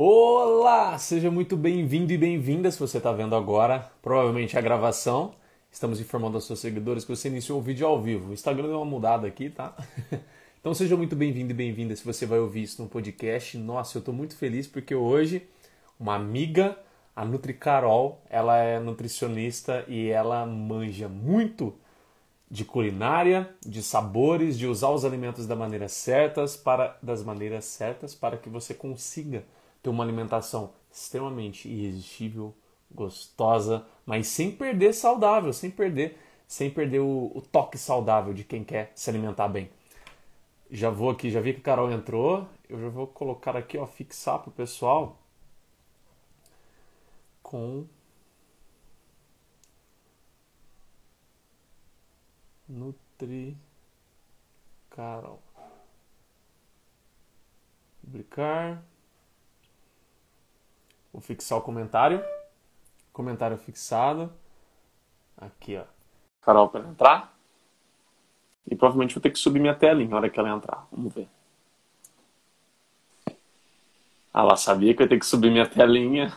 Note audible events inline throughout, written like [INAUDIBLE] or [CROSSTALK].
Olá, seja muito bem-vindo e bem-vinda se você está vendo agora, provavelmente a gravação. Estamos informando aos seus seguidores que você iniciou o vídeo ao vivo. O Instagram deu uma mudada aqui, tá? [LAUGHS] Então seja muito bem-vindo e bem-vinda se você vai ouvir isso no podcast. Nossa, eu estou muito feliz porque hoje uma amiga, a Nutri Carol, ela é nutricionista e ela manja muito de culinária, de sabores, de usar os alimentos da maneira certas para das maneiras certas para que você consiga ter uma alimentação extremamente irresistível, gostosa, mas sem perder saudável, sem perder, sem perder o, o toque saudável de quem quer se alimentar bem. Já vou aqui, já vi que o Carol entrou. Eu já vou colocar aqui, ó, fixar pro pessoal com Nutri Carol. Publicar. Vou fixar o comentário. Comentário fixado. Aqui, ó. Carol para entrar. E provavelmente vou ter que subir minha telinha na hora que ela entrar. Vamos ver. Ah lá, sabia que eu ia ter que subir minha telinha.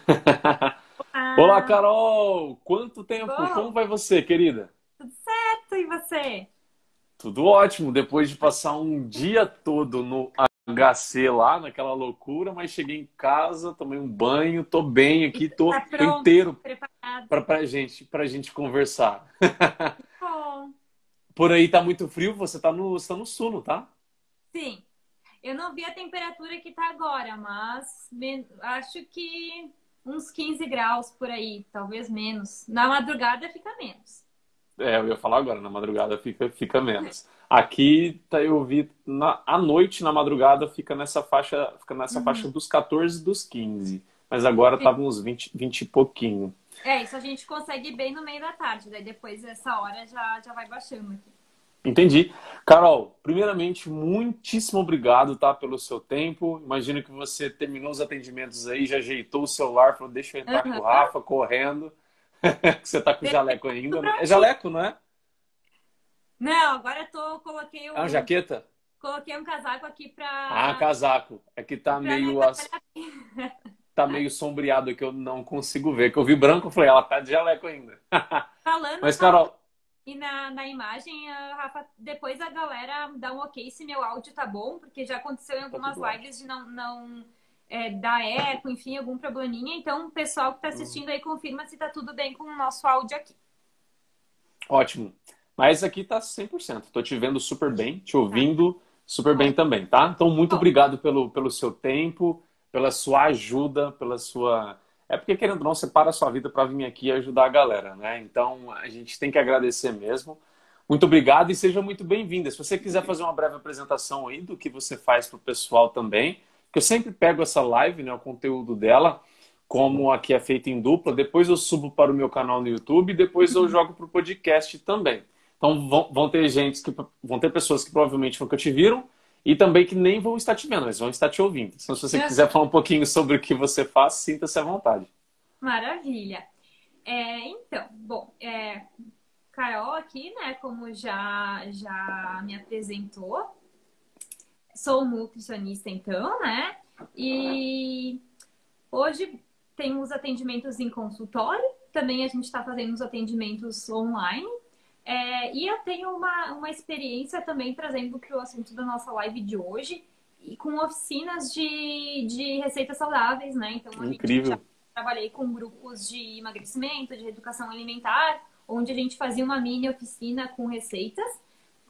Olá, Olá Carol! Quanto tempo? Bom. Como vai você, querida? Tudo certo, e você? Tudo ótimo. Depois de passar um dia todo no HC lá, naquela loucura, mas cheguei em casa, tomei um banho, tô bem aqui, tô, tá pronto, tô inteiro para pra gente, pra gente conversar. [LAUGHS] Bom. Por aí tá muito frio, você tá no, você tá no sul, não tá? Sim. Eu não vi a temperatura que tá agora, mas acho que uns 15 graus por aí, talvez menos. Na madrugada fica menos. É, eu ia falar agora, na madrugada fica, fica menos. Aqui tá, eu vi na, à noite, na madrugada, fica nessa faixa, fica nessa uhum. faixa dos 14 e dos 15. Mas agora Sim. tava uns 20, 20 e pouquinho. É, isso a gente consegue bem no meio da tarde, daí depois dessa hora já, já vai baixando aqui. Entendi. Carol, primeiramente, muitíssimo obrigado, tá, pelo seu tempo. Imagino que você terminou os atendimentos aí, já ajeitou o celular, falou, deixa eu entrar uhum. com o Rafa, correndo. [LAUGHS] que você tá com jaleco ainda. Né? É jaleco, não é? Não, agora eu tô, coloquei o... É uma jaqueta? Coloquei um casaco aqui pra... Ah, casaco. É que tá meio... As... [LAUGHS] tá meio sombreado aqui, eu não consigo ver. Que eu vi branco, eu falei, ela tá de jaleco ainda. [LAUGHS] Falando... Mas, Carol... E na, na imagem, Rafa, depois a galera dá um ok se meu áudio tá bom, porque já aconteceu em tá algumas tá lives de não... não é, eco, enfim, algum probleminha. Então, o pessoal que está assistindo aí confirma se está tudo bem com o nosso áudio aqui. Ótimo. Mas aqui tá 100%. Tô te vendo super bem, te ouvindo super bem também, tá? Então, muito obrigado pelo, pelo seu tempo, pela sua ajuda, pela sua. É porque, querendo ou não, você para a sua vida para vir aqui e ajudar a galera, né? Então, a gente tem que agradecer mesmo. Muito obrigado e seja muito bem-vinda. Se você quiser fazer uma breve apresentação aí do que você faz para o pessoal também, que eu sempre pego essa live, né, o conteúdo dela, como aqui é feito em dupla, depois eu subo para o meu canal no YouTube e depois eu jogo para o podcast também. Então vão, vão ter gente que vão ter pessoas que provavelmente nunca te viram e também que nem vão estar te vendo, mas vão estar te ouvindo. Então, se você é. quiser falar um pouquinho sobre o que você faz, sinta-se à vontade. Maravilha. É, então, bom, é, Carol aqui, né, como já, já me apresentou, sou nutricionista então, né, e hoje temos atendimentos em consultório, também a gente está fazendo os atendimentos online, é, e eu tenho uma, uma experiência também trazendo para o assunto da nossa live de hoje, e com oficinas de, de receitas saudáveis, né? Então, a Incrível. gente trabalhei com grupos de emagrecimento, de educação alimentar, onde a gente fazia uma mini oficina com receitas.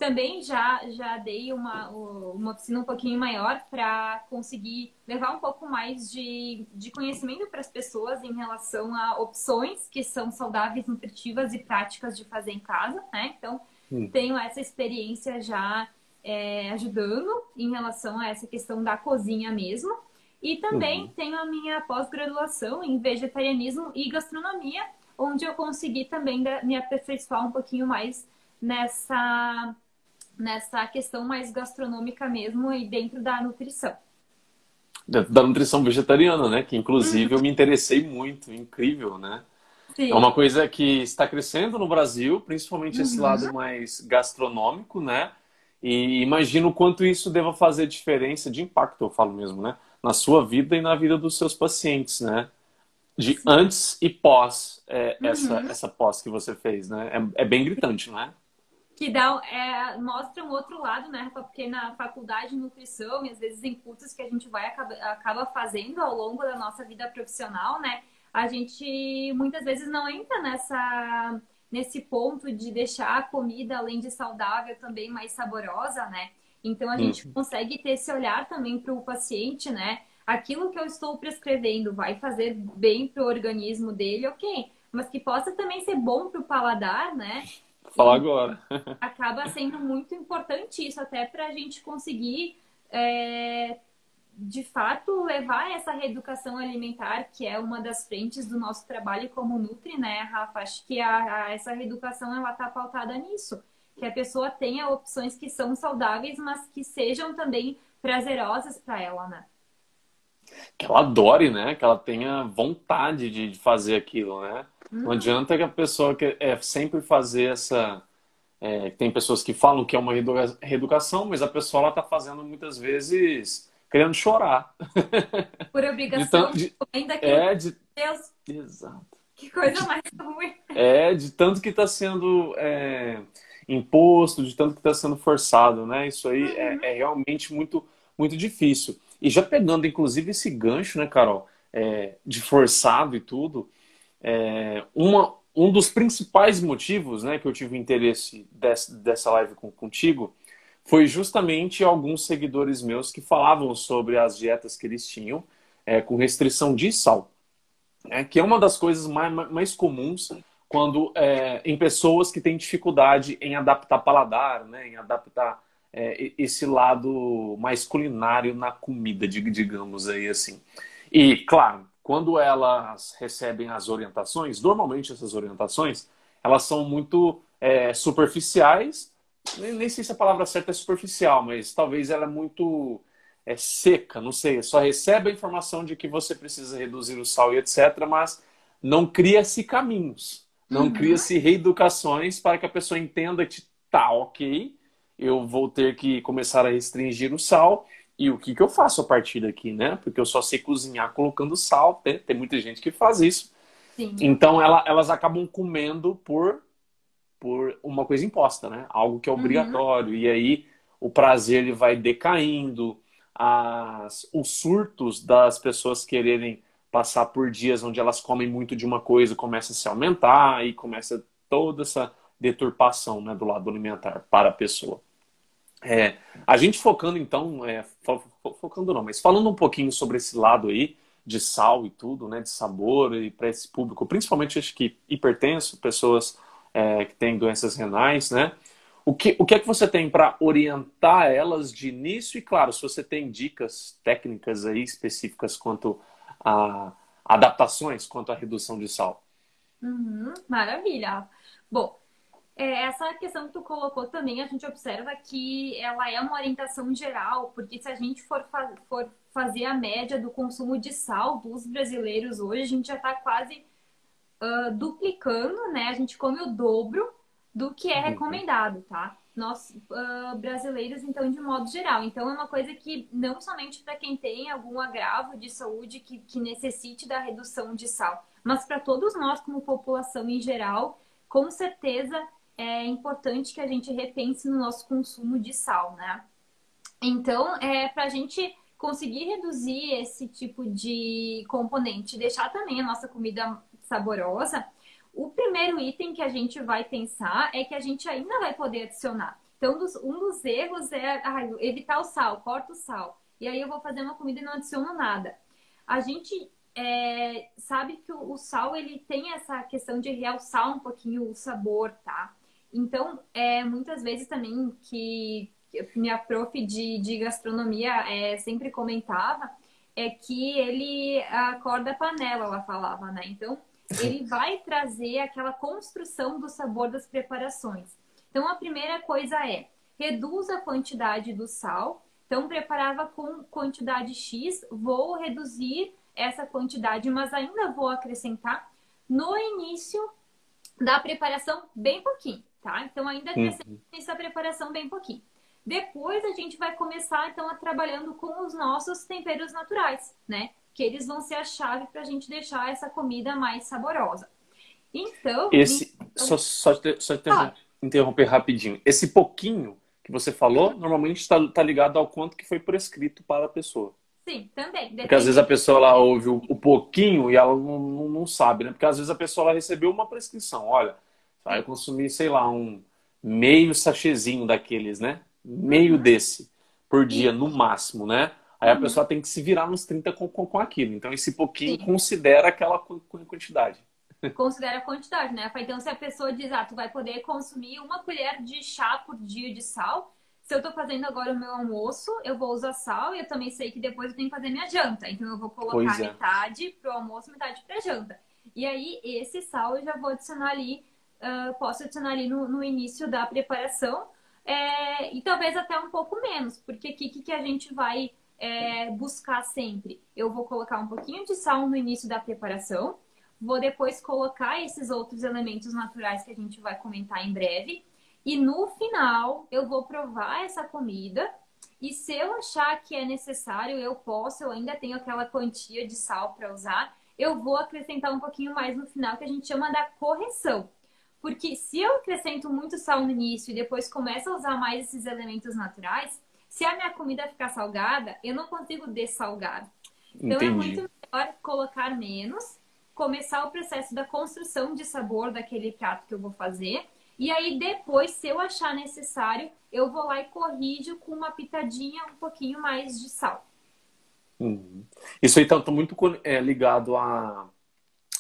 Também já, já dei uma, uma oficina um pouquinho maior para conseguir levar um pouco mais de, de conhecimento para as pessoas em relação a opções que são saudáveis, nutritivas e práticas de fazer em casa, né? Então, hum. tenho essa experiência já é, ajudando em relação a essa questão da cozinha mesmo. E também uhum. tenho a minha pós-graduação em vegetarianismo e gastronomia, onde eu consegui também me aperfeiçoar um pouquinho mais nessa nessa questão mais gastronômica mesmo e dentro da nutrição. Dentro da nutrição vegetariana, né? Que inclusive eu me interessei muito, incrível, né? Sim. É uma coisa que está crescendo no Brasil, principalmente uhum. esse lado mais gastronômico, né? E imagino o quanto isso deva fazer diferença de impacto, eu falo mesmo, né? na sua vida e na vida dos seus pacientes, né? De Sim. antes e pós é, uhum. essa, essa pós que você fez, né? É, é bem gritante, não é? Que dá, é, mostra um outro lado, né? Porque na faculdade de nutrição e às vezes em cursos que a gente vai acaba, acaba fazendo ao longo da nossa vida profissional, né, a gente muitas vezes não entra nessa nesse ponto de deixar a comida, além de saudável, também mais saborosa, né? Então a gente uhum. consegue ter esse olhar também para o paciente, né? Aquilo que eu estou prescrevendo vai fazer bem para o organismo dele, ok? Mas que possa também ser bom para o paladar, né? Falar agora. [LAUGHS] acaba sendo muito importante isso, até para a gente conseguir, é, de fato, levar essa reeducação alimentar, que é uma das frentes do nosso trabalho como Nutri, né, Rafa? Acho que a, a, essa reeducação ela está pautada nisso. Que a pessoa tenha opções que são saudáveis, mas que sejam também prazerosas para ela, né? Que ela adore, né? Que ela tenha vontade de fazer aquilo, né? Não adianta que a pessoa que é sempre fazer essa. É, tem pessoas que falam que é uma reeducação, mas a pessoa está fazendo muitas vezes querendo chorar. [LAUGHS] Por obrigação. De, ainda que é, de, Deus. Exato. Que coisa mais [LAUGHS] ruim. É, de tanto que está sendo é, imposto, de tanto que está sendo forçado, né? Isso aí é, uhum. é, é, realmente muito, muito difícil. E já pegando, inclusive, esse gancho, né, Carol, é, de forçado e tudo, é, uma, um dos principais motivos né, que eu tive interesse dessa, dessa live com, contigo foi justamente alguns seguidores meus que falavam sobre as dietas que eles tinham é, com restrição de sal, né, que é uma das coisas mais, mais comuns quando é, em pessoas que têm dificuldade em adaptar paladar, né, em adaptar é, esse lado mais culinário na comida, digamos aí assim. E claro, quando elas recebem as orientações, normalmente essas orientações, elas são muito é, superficiais, nem, nem, sei se a palavra certa é superficial, mas talvez ela é muito é, seca, não sei, só recebe a informação de que você precisa reduzir o sal e etc., mas não cria-se caminhos, não uhum. cria-se reeducações para que a pessoa entenda que tá ok, eu vou ter que começar a restringir o sal e o que, que eu faço a partir daqui, né? Porque eu só sei cozinhar colocando sal, tem, tem muita gente que faz isso. Sim. Então ela, elas acabam comendo por, por uma coisa imposta, né? Algo que é uhum. obrigatório. Uhum. E aí o prazer ele vai decaindo, as, os surtos das pessoas quererem passar por dias onde elas comem muito de uma coisa começa a se aumentar e começa toda essa deturpação né, do lado alimentar para a pessoa. É, a gente focando então, é, fo focando não, mas falando um pouquinho sobre esse lado aí de sal e tudo, né, de sabor e para esse público, principalmente acho que hipertenso, pessoas é, que têm doenças renais, né? O que, o que é que você tem para orientar elas de início? E claro, se você tem dicas técnicas aí específicas quanto a adaptações, quanto à redução de sal. Uhum, maravilha. Bom, é, essa questão que tu colocou também, a gente observa que ela é uma orientação geral, porque se a gente for, fa for fazer a média do consumo de sal dos brasileiros hoje, a gente já está quase uh, duplicando, né? A gente come o dobro do que é uhum. recomendado, tá? Nós, uh, brasileiros, então, de modo geral. Então, é uma coisa que não somente para quem tem algum agravo de saúde que, que necessite da redução de sal, mas para todos nós, como população em geral, com certeza é importante que a gente repense no nosso consumo de sal, né? Então, é, para a gente conseguir reduzir esse tipo de componente, deixar também a nossa comida saborosa, o primeiro item que a gente vai pensar é que a gente ainda vai poder adicionar. Então, um dos erros é evitar o sal, corta o sal. E aí eu vou fazer uma comida e não adiciono nada. A gente é, sabe que o, o, sal ele tem essa questão de realçar um pouquinho o sabor, tá? Então, é, muitas vezes também que minha prof de, de gastronomia é, sempre comentava é que ele acorda a panela, ela falava, né? Então, ele [LAUGHS] vai trazer aquela construção do sabor das preparações. Então, a primeira coisa é reduz a quantidade do sal. Então, preparava com quantidade X, vou reduzir essa quantidade, mas ainda vou acrescentar no início da preparação bem pouquinho tá? Então ainda acrescenta uhum. essa preparação bem pouquinho. Depois a gente vai começar então a trabalhando com os nossos temperos naturais, né? Que eles vão ser a chave para a gente deixar essa comida mais saborosa. Então. Esse, então... Só, só, só ah. interromper rapidinho. Esse pouquinho que você falou, normalmente está tá ligado ao quanto que foi prescrito para a pessoa. Sim, também. Depende. Porque às vezes a pessoa lá ouve o, o pouquinho e ela não, não, não, sabe, né? Porque às vezes a pessoa lá recebeu uma prescrição. Olha, vai consumir, sei lá, um meio sachêzinho daqueles, né? Meio uhum. desse por dia, no máximo, né? Aí a uhum. pessoa tem que se virar nos 30 com, com, com aquilo. Então, esse pouquinho Sim. considera aquela quantidade. [LAUGHS] Considera a quantidade, né? Então, se a pessoa diz, ah, tu vai poder consumir uma colher de chá por dia de sal, se eu tô fazendo agora o meu almoço, eu vou usar sal e eu também sei que depois eu tenho que fazer minha janta. Então, eu vou colocar é. metade pro almoço, metade pra janta. E aí, esse sal eu já vou adicionar ali, uh, posso adicionar ali no, no início da preparação. É, e talvez até um pouco menos, porque o que, que a gente vai é, buscar sempre? Eu vou colocar um pouquinho de sal no início da preparação, vou depois colocar esses outros elementos naturais que a gente vai comentar em breve, e no final eu vou provar essa comida. E se eu achar que é necessário, eu posso, eu ainda tenho aquela quantia de sal para usar, eu vou acrescentar um pouquinho mais no final, que a gente chama da correção. Porque se eu acrescento muito sal no início e depois começo a usar mais esses elementos naturais, se a minha comida ficar salgada, eu não consigo dessalgar. Então é Entendi. é muito melhor colocar menos, começar o processo da construção de sabor daquele prato que eu vou fazer. E aí depois, se eu achar necessário, eu vou lá e corrijo com uma pitadinha um pouquinho mais de sal. Uhum. Isso aí está muito é, ligado a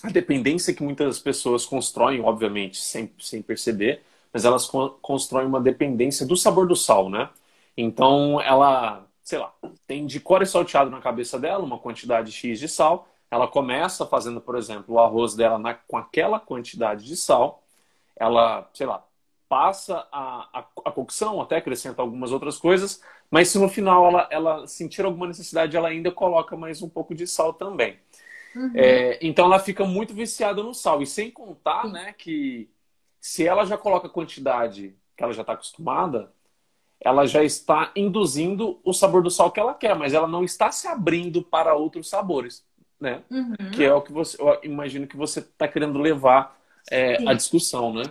a dependência que muitas pessoas constroem, obviamente, sem, sem perceber, mas elas constroem uma dependência do sabor do sal, né? Então, ela, sei lá, tem de core salteado na cabeça dela, uma quantidade X de sal. Ela começa fazendo, por exemplo, o arroz dela na, com aquela quantidade de sal. Ela, sei lá, passa a, a, a cocção, até acrescenta algumas outras coisas, mas se no final ela, ela sentir alguma necessidade, ela ainda coloca mais um pouco de sal também. Uhum. É, então ela fica muito viciada no sal. E sem contar, né, que se ela já coloca a quantidade que ela já está acostumada, ela já está induzindo o sabor do sal que ela quer, mas ela não está se abrindo para outros sabores, né? Uhum. Que é o que você, eu imagino que você está querendo levar é, a discussão, né?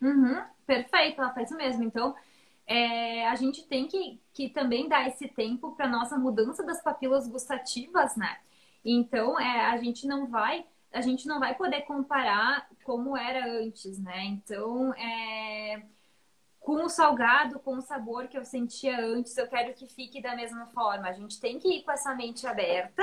Uhum. Perfeito, ela faz o mesmo. Então, é, a gente tem que, que também dar esse tempo para nossa mudança das papilas gustativas, né? Então, é, a gente não vai a gente não vai poder comparar como era antes, né? Então, é, com o salgado, com o sabor que eu sentia antes, eu quero que fique da mesma forma. A gente tem que ir com essa mente aberta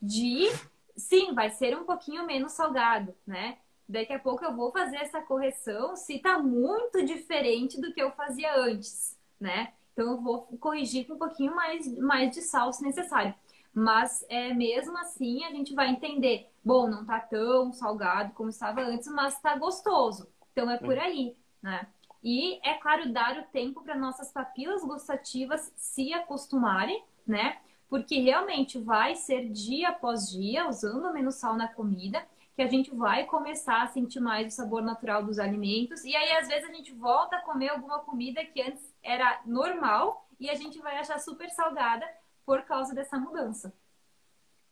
de, sim, vai ser um pouquinho menos salgado, né? Daqui a pouco eu vou fazer essa correção se tá muito diferente do que eu fazia antes, né? Então eu vou corrigir com um pouquinho mais, mais de sal se necessário. Mas é, mesmo assim a gente vai entender, bom, não tá tão salgado como estava antes, mas tá gostoso. Então é por aí, né? E é claro dar o tempo para nossas papilas gustativas se acostumarem, né? Porque realmente vai ser dia após dia, usando menos sal na comida, que a gente vai começar a sentir mais o sabor natural dos alimentos. E aí, às vezes, a gente volta a comer alguma comida que antes era normal e a gente vai achar super salgada por causa dessa mudança.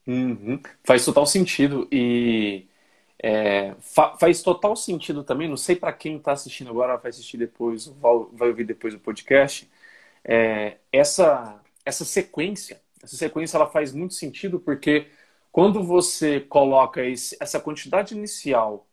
Uhum. Faz total sentido e é, fa faz total sentido também. Não sei para quem está assistindo agora, vai assistir depois, vai, ouvir depois o podcast. É, essa essa sequência, essa sequência ela faz muito sentido porque quando você coloca esse, essa quantidade inicial,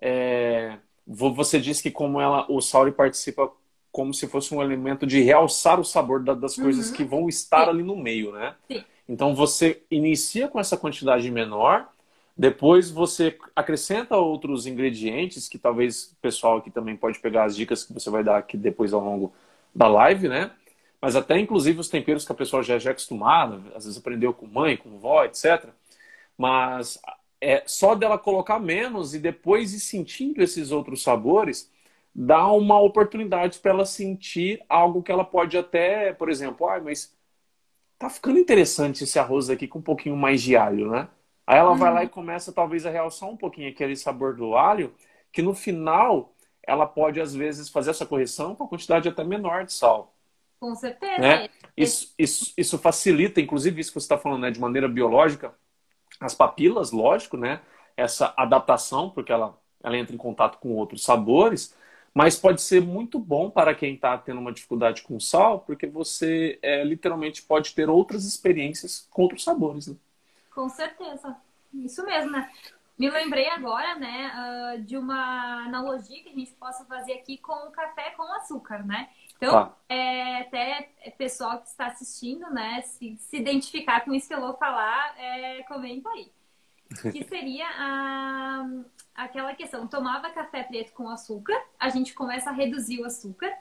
é, você diz que como ela, o Sauri participa como se fosse um elemento de realçar o sabor da, das coisas uhum. que vão estar Sim. ali no meio, né? Sim. Então você inicia com essa quantidade menor, depois você acrescenta outros ingredientes que talvez o pessoal aqui também pode pegar as dicas que você vai dar aqui depois ao longo da live, né? Mas até inclusive os temperos que a pessoa já, já é acostumada, às vezes aprendeu com mãe, com vó, etc. Mas é só dela colocar menos e depois ir sentindo esses outros sabores, dá uma oportunidade para ela sentir algo que ela pode até, por exemplo, ah, mas tá ficando interessante esse arroz aqui com um pouquinho mais de alho, né? Aí ela uhum. vai lá e começa talvez a realçar um pouquinho aquele sabor do alho, que no final ela pode às vezes fazer essa correção com a quantidade até menor de sal. Com certeza. Né? Isso, isso, isso facilita, inclusive, isso que você está falando, né, de maneira biológica, as papilas, lógico, né? Essa adaptação, porque ela, ela entra em contato com outros sabores, mas pode ser muito bom para quem está tendo uma dificuldade com sal, porque você é, literalmente pode ter outras experiências com outros sabores. Né? Com certeza. Isso mesmo, né? Me lembrei agora, né, de uma analogia que a gente possa fazer aqui com o café com açúcar, né? Então, ah. é, até pessoal que está assistindo, né, se, se identificar com isso que eu vou falar, é, comenta aí. [LAUGHS] Que seria a, aquela questão, tomava café preto com açúcar, a gente começa a reduzir o açúcar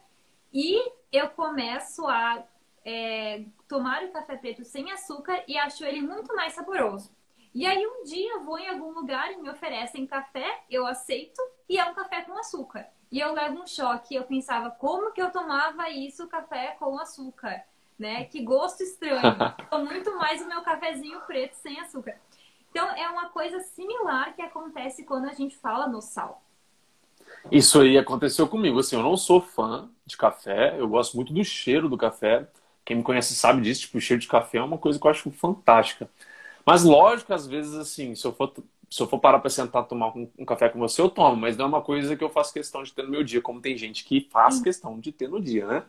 e eu começo a é, tomar o café preto sem açúcar e acho ele muito mais saboroso. E aí um dia eu vou em algum lugar e me oferecem café, eu aceito e é um café com açúcar. E eu levo um choque. Eu pensava, como que eu tomava isso, café com açúcar? Né? Que gosto estranho. [LAUGHS] muito mais o meu cafezinho preto sem açúcar. Então, é uma coisa similar que acontece quando a gente fala no sal. Isso aí aconteceu comigo. Assim, eu não sou fã de café, eu gosto muito do cheiro do café. Quem me conhece sabe disso, tipo, o cheiro de café é uma coisa que eu acho fantástica. Mas lógico, às vezes, assim, se eu for se eu for parar para sentar tomar um, um, café com você, eu tomo, mas não é uma coisa que eu faço questão de ter no meu dia, como tem gente que faz questão de ter no dia, né?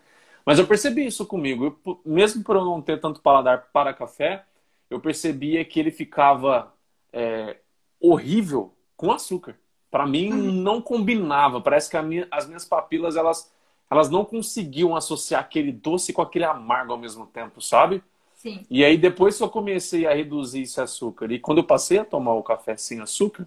Mas eu percebi isso comigo. Eu, mesmo por eu não ter tanto paladar para café, eu percebia que ele ficava é, horrível com açúcar. Para mim, hum. não combinava. Parece que minha, as minhas papilas, elas, elas não conseguiam associar aquele doce com aquele amargo ao mesmo tempo, sabe? Sim. E aí depois que eu comecei a reduzir esse açúcar e quando eu passei a tomar o café sem açúcar,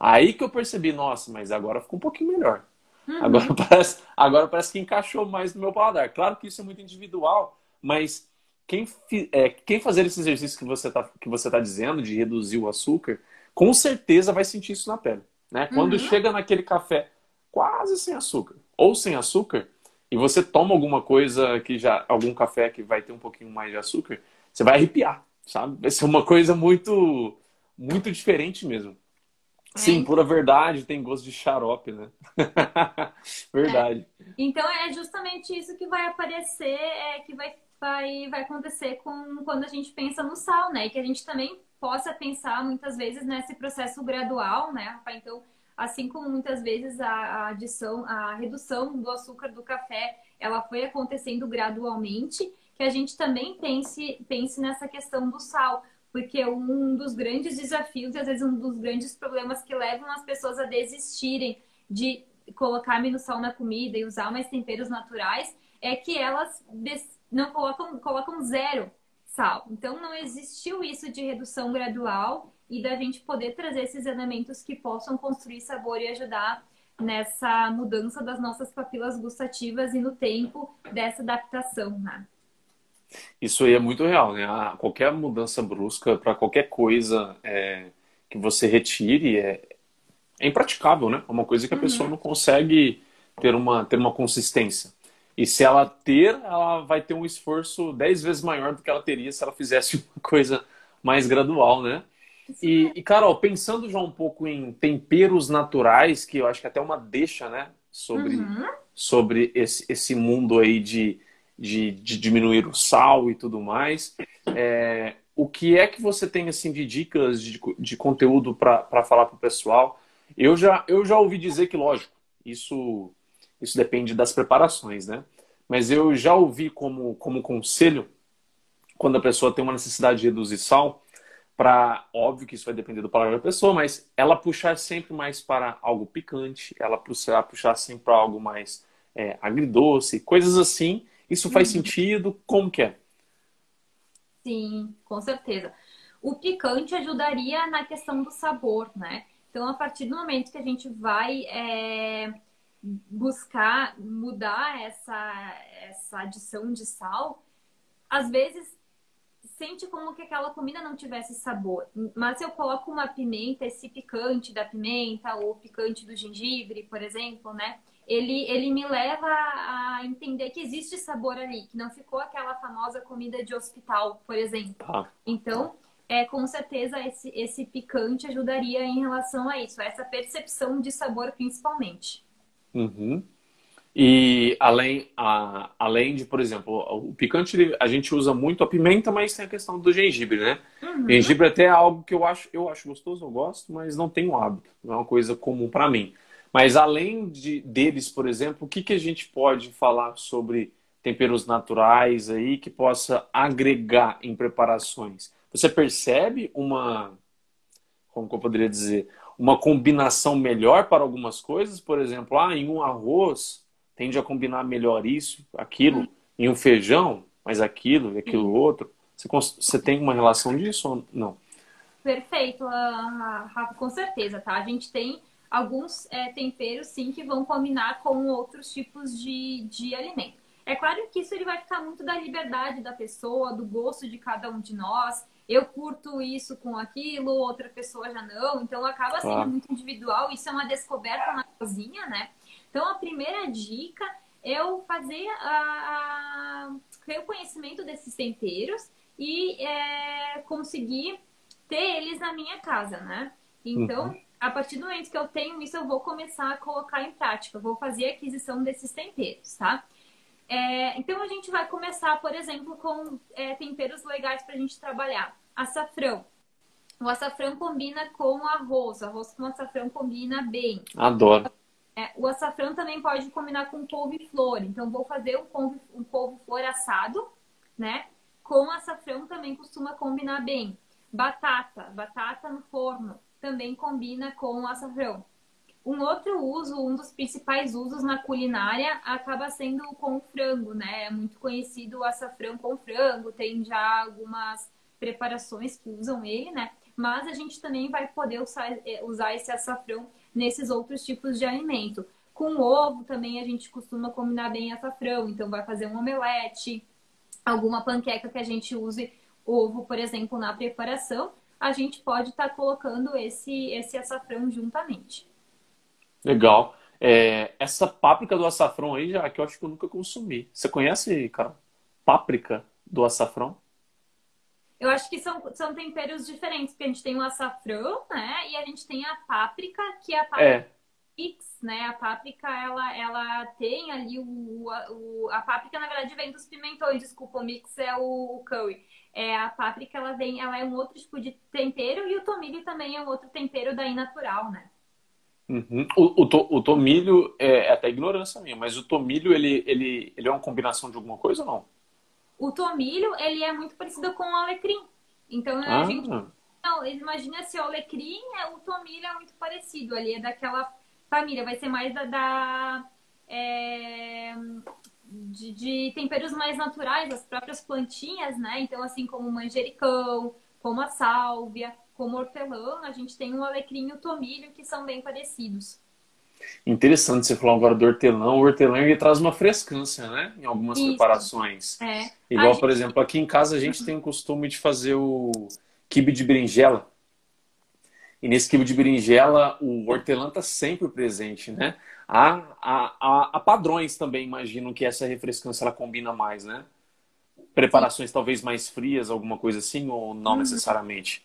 aí que eu percebi, nossa, mas agora ficou um pouquinho melhor. Uhum. Agora, [LAUGHS] parece, agora parece que encaixou mais no meu paladar. Claro que isso é muito individual, mas quem, é, quem fazer esse exercício que você está tá dizendo de reduzir o açúcar, com certeza vai sentir isso na pele. Né? Quando uhum. chega naquele café quase sem açúcar ou sem açúcar, e você toma alguma coisa que já. algum café que vai ter um pouquinho mais de açúcar, você vai arrepiar, sabe? Vai ser uma coisa muito, muito diferente mesmo. É. Sim, pura verdade, tem gosto de xarope, né? [LAUGHS] verdade. É. Então é justamente isso que vai aparecer, é, que vai, vai, vai acontecer com quando a gente pensa no sal, né? E que a gente também possa pensar muitas vezes nesse processo gradual, né, Então, assim como muitas vezes a, adição, a redução do açúcar do café, ela foi acontecendo gradualmente, que a gente também pense, pense nessa questão do sal, porque um dos grandes desafios e às vezes um dos grandes problemas que levam as pessoas a desistirem de colocar menos sal na comida e usar mais temperos naturais é que elas não colocam, colocam zero sal. Então não existiu isso de redução gradual e da gente poder trazer esses elementos que possam construir sabor e ajudar nessa mudança das nossas papilas gustativas e no tempo dessa adaptação, né? Isso aí é muito real, né? Qualquer mudança brusca para qualquer coisa é, que você retire é, é impraticável, né? É uma coisa que a uhum. pessoa não consegue ter uma, ter uma consistência. E se ela ter, ela vai ter um esforço dez vezes maior do que ela teria se ela fizesse [LAUGHS] uma coisa mais gradual, né? E, e, Carol, pensando já um pouco em temperos naturais, que eu acho que até uma deixa, né? Sobre, uhum. sobre esse, esse mundo aí de, de, de, diminuir o sal e tudo mais. É, o que é que você tem assim de dicas de, de conteúdo para falar para o pessoal? Eu já, eu já ouvi dizer que, lógico, isso, isso depende das preparações, né? Mas eu já ouvi como, como conselho, quando a pessoa tem uma necessidade de reduzir sal, para óbvio que isso vai depender do paladar da pessoa, mas ela puxar sempre mais para algo picante, ela puxar, puxar sempre para algo mais é, agridoce, coisas assim. Isso faz uhum. sentido? Como que é? Sim, com certeza. O picante ajudaria na questão do sabor, né? Então, a partir do momento que a gente vai é, buscar mudar essa, essa adição de sal, às vezes sente como que aquela comida não tivesse sabor. Mas se eu coloco uma pimenta, esse picante da pimenta ou picante do gengibre, por exemplo, né? Ele, ele me leva a entender que existe sabor ali, que não ficou aquela famosa comida de hospital, por exemplo. Ah. Então, é, com certeza esse, esse picante ajudaria em relação a isso, a essa percepção de sabor principalmente. Uhum. E além, a, além de, por exemplo, o picante, a gente usa muito a pimenta, mas tem a questão do gengibre, né? Uhum. Gengibre até é algo que eu acho, eu acho gostoso, eu gosto, mas não tenho hábito. Não é uma coisa comum para mim. Mas além de, deles, por exemplo, o que, que a gente pode falar sobre temperos naturais aí que possa agregar em preparações? Você percebe uma, como eu poderia dizer, uma combinação melhor para algumas coisas? Por exemplo, ah, em um arroz tende a combinar melhor isso, aquilo, uhum. em um feijão, mas aquilo e aquilo uhum. outro. Você, você tem uma relação disso ou não? Perfeito, Rafa, com certeza, tá? A gente tem alguns é, temperos, sim, que vão combinar com outros tipos de, de alimento. É claro que isso ele vai ficar muito da liberdade da pessoa, do gosto de cada um de nós. Eu curto isso com aquilo, outra pessoa já não. Então acaba sendo claro. muito individual. Isso é uma descoberta na cozinha, né? Então a primeira dica é eu fazer a, ter o conhecimento desses temperos e é, conseguir ter eles na minha casa, né? Então, uhum a partir do momento que eu tenho isso, eu vou começar a colocar em prática, vou fazer a aquisição desses temperos, tá? É, então a gente vai começar, por exemplo, com é, temperos legais para a gente trabalhar. Açafrão. O açafrão combina com arroz, o arroz com açafrão combina bem. Adoro. É, o açafrão também pode combinar com couve-flor. Então, vou fazer um couve-flor um couve assado, né? Com açafrão também costuma combinar bem. Batata, batata no forno também combina com açafrão. Um outro uso, um dos principais usos na culinária, acaba sendo com frango, né? É muito conhecido o açafrão com frango, tem já algumas preparações que usam ele, né? Mas a gente também vai poder usar, eh, usar esse açafrão nesses outros tipos de alimento. Com ovo também a gente costuma combinar bem açafrão, então vai fazer um omelete, alguma panqueca que a gente use ovo, por exemplo, na preparação a gente pode estar tá colocando esse, esse açafrão juntamente. Legal. É, essa páprica do açafrão aí, já que eu acho que eu nunca consumi. Você conhece, cara? Páprica do açafrão? Eu acho que são, são temperos diferentes, porque a gente tem o açafrão, né? E a gente tem a páprica, que é a páprica é. mix, né? A páprica, ela, ela tem ali o, o... A páprica, na verdade, vem dos pimentões, desculpa, o mix é o, o curry. É, a páprica ela vem, ela é um outro tipo de tempero e o tomilho também é um outro tempero daí natural, né? Uhum. O, o, to, o, tomilho é, é até ignorância minha, mas o tomilho ele, ele, ele é uma combinação de alguma coisa ou não? O tomilho ele é muito parecido com o alecrim. Então a ah. gente não, imagina se o alecrim, é, o tomilho é muito parecido ali, é daquela família, vai ser mais da, da é, de, de, temperos mais naturais, as próprias plantinhas, né? Então, assim como o manjericão, como a sálvia, como hortelã, a gente tem o alecrim e o tomilho que são bem parecidos. Interessante você falar agora do hortelã. O hortelã ele traz uma frescância, né? Em algumas Isso. preparações. É. Igual, gente... por exemplo, aqui em casa a gente tem o costume de fazer o quibe de berinjela. E nesse quibe de berinjela, o hortelã está sempre presente, né? Há, há, há, há, padrões também, imagino que essa refrescância ela combina mais, né? Preparações Sim. talvez mais frias, alguma coisa assim, ou não uhum. necessariamente?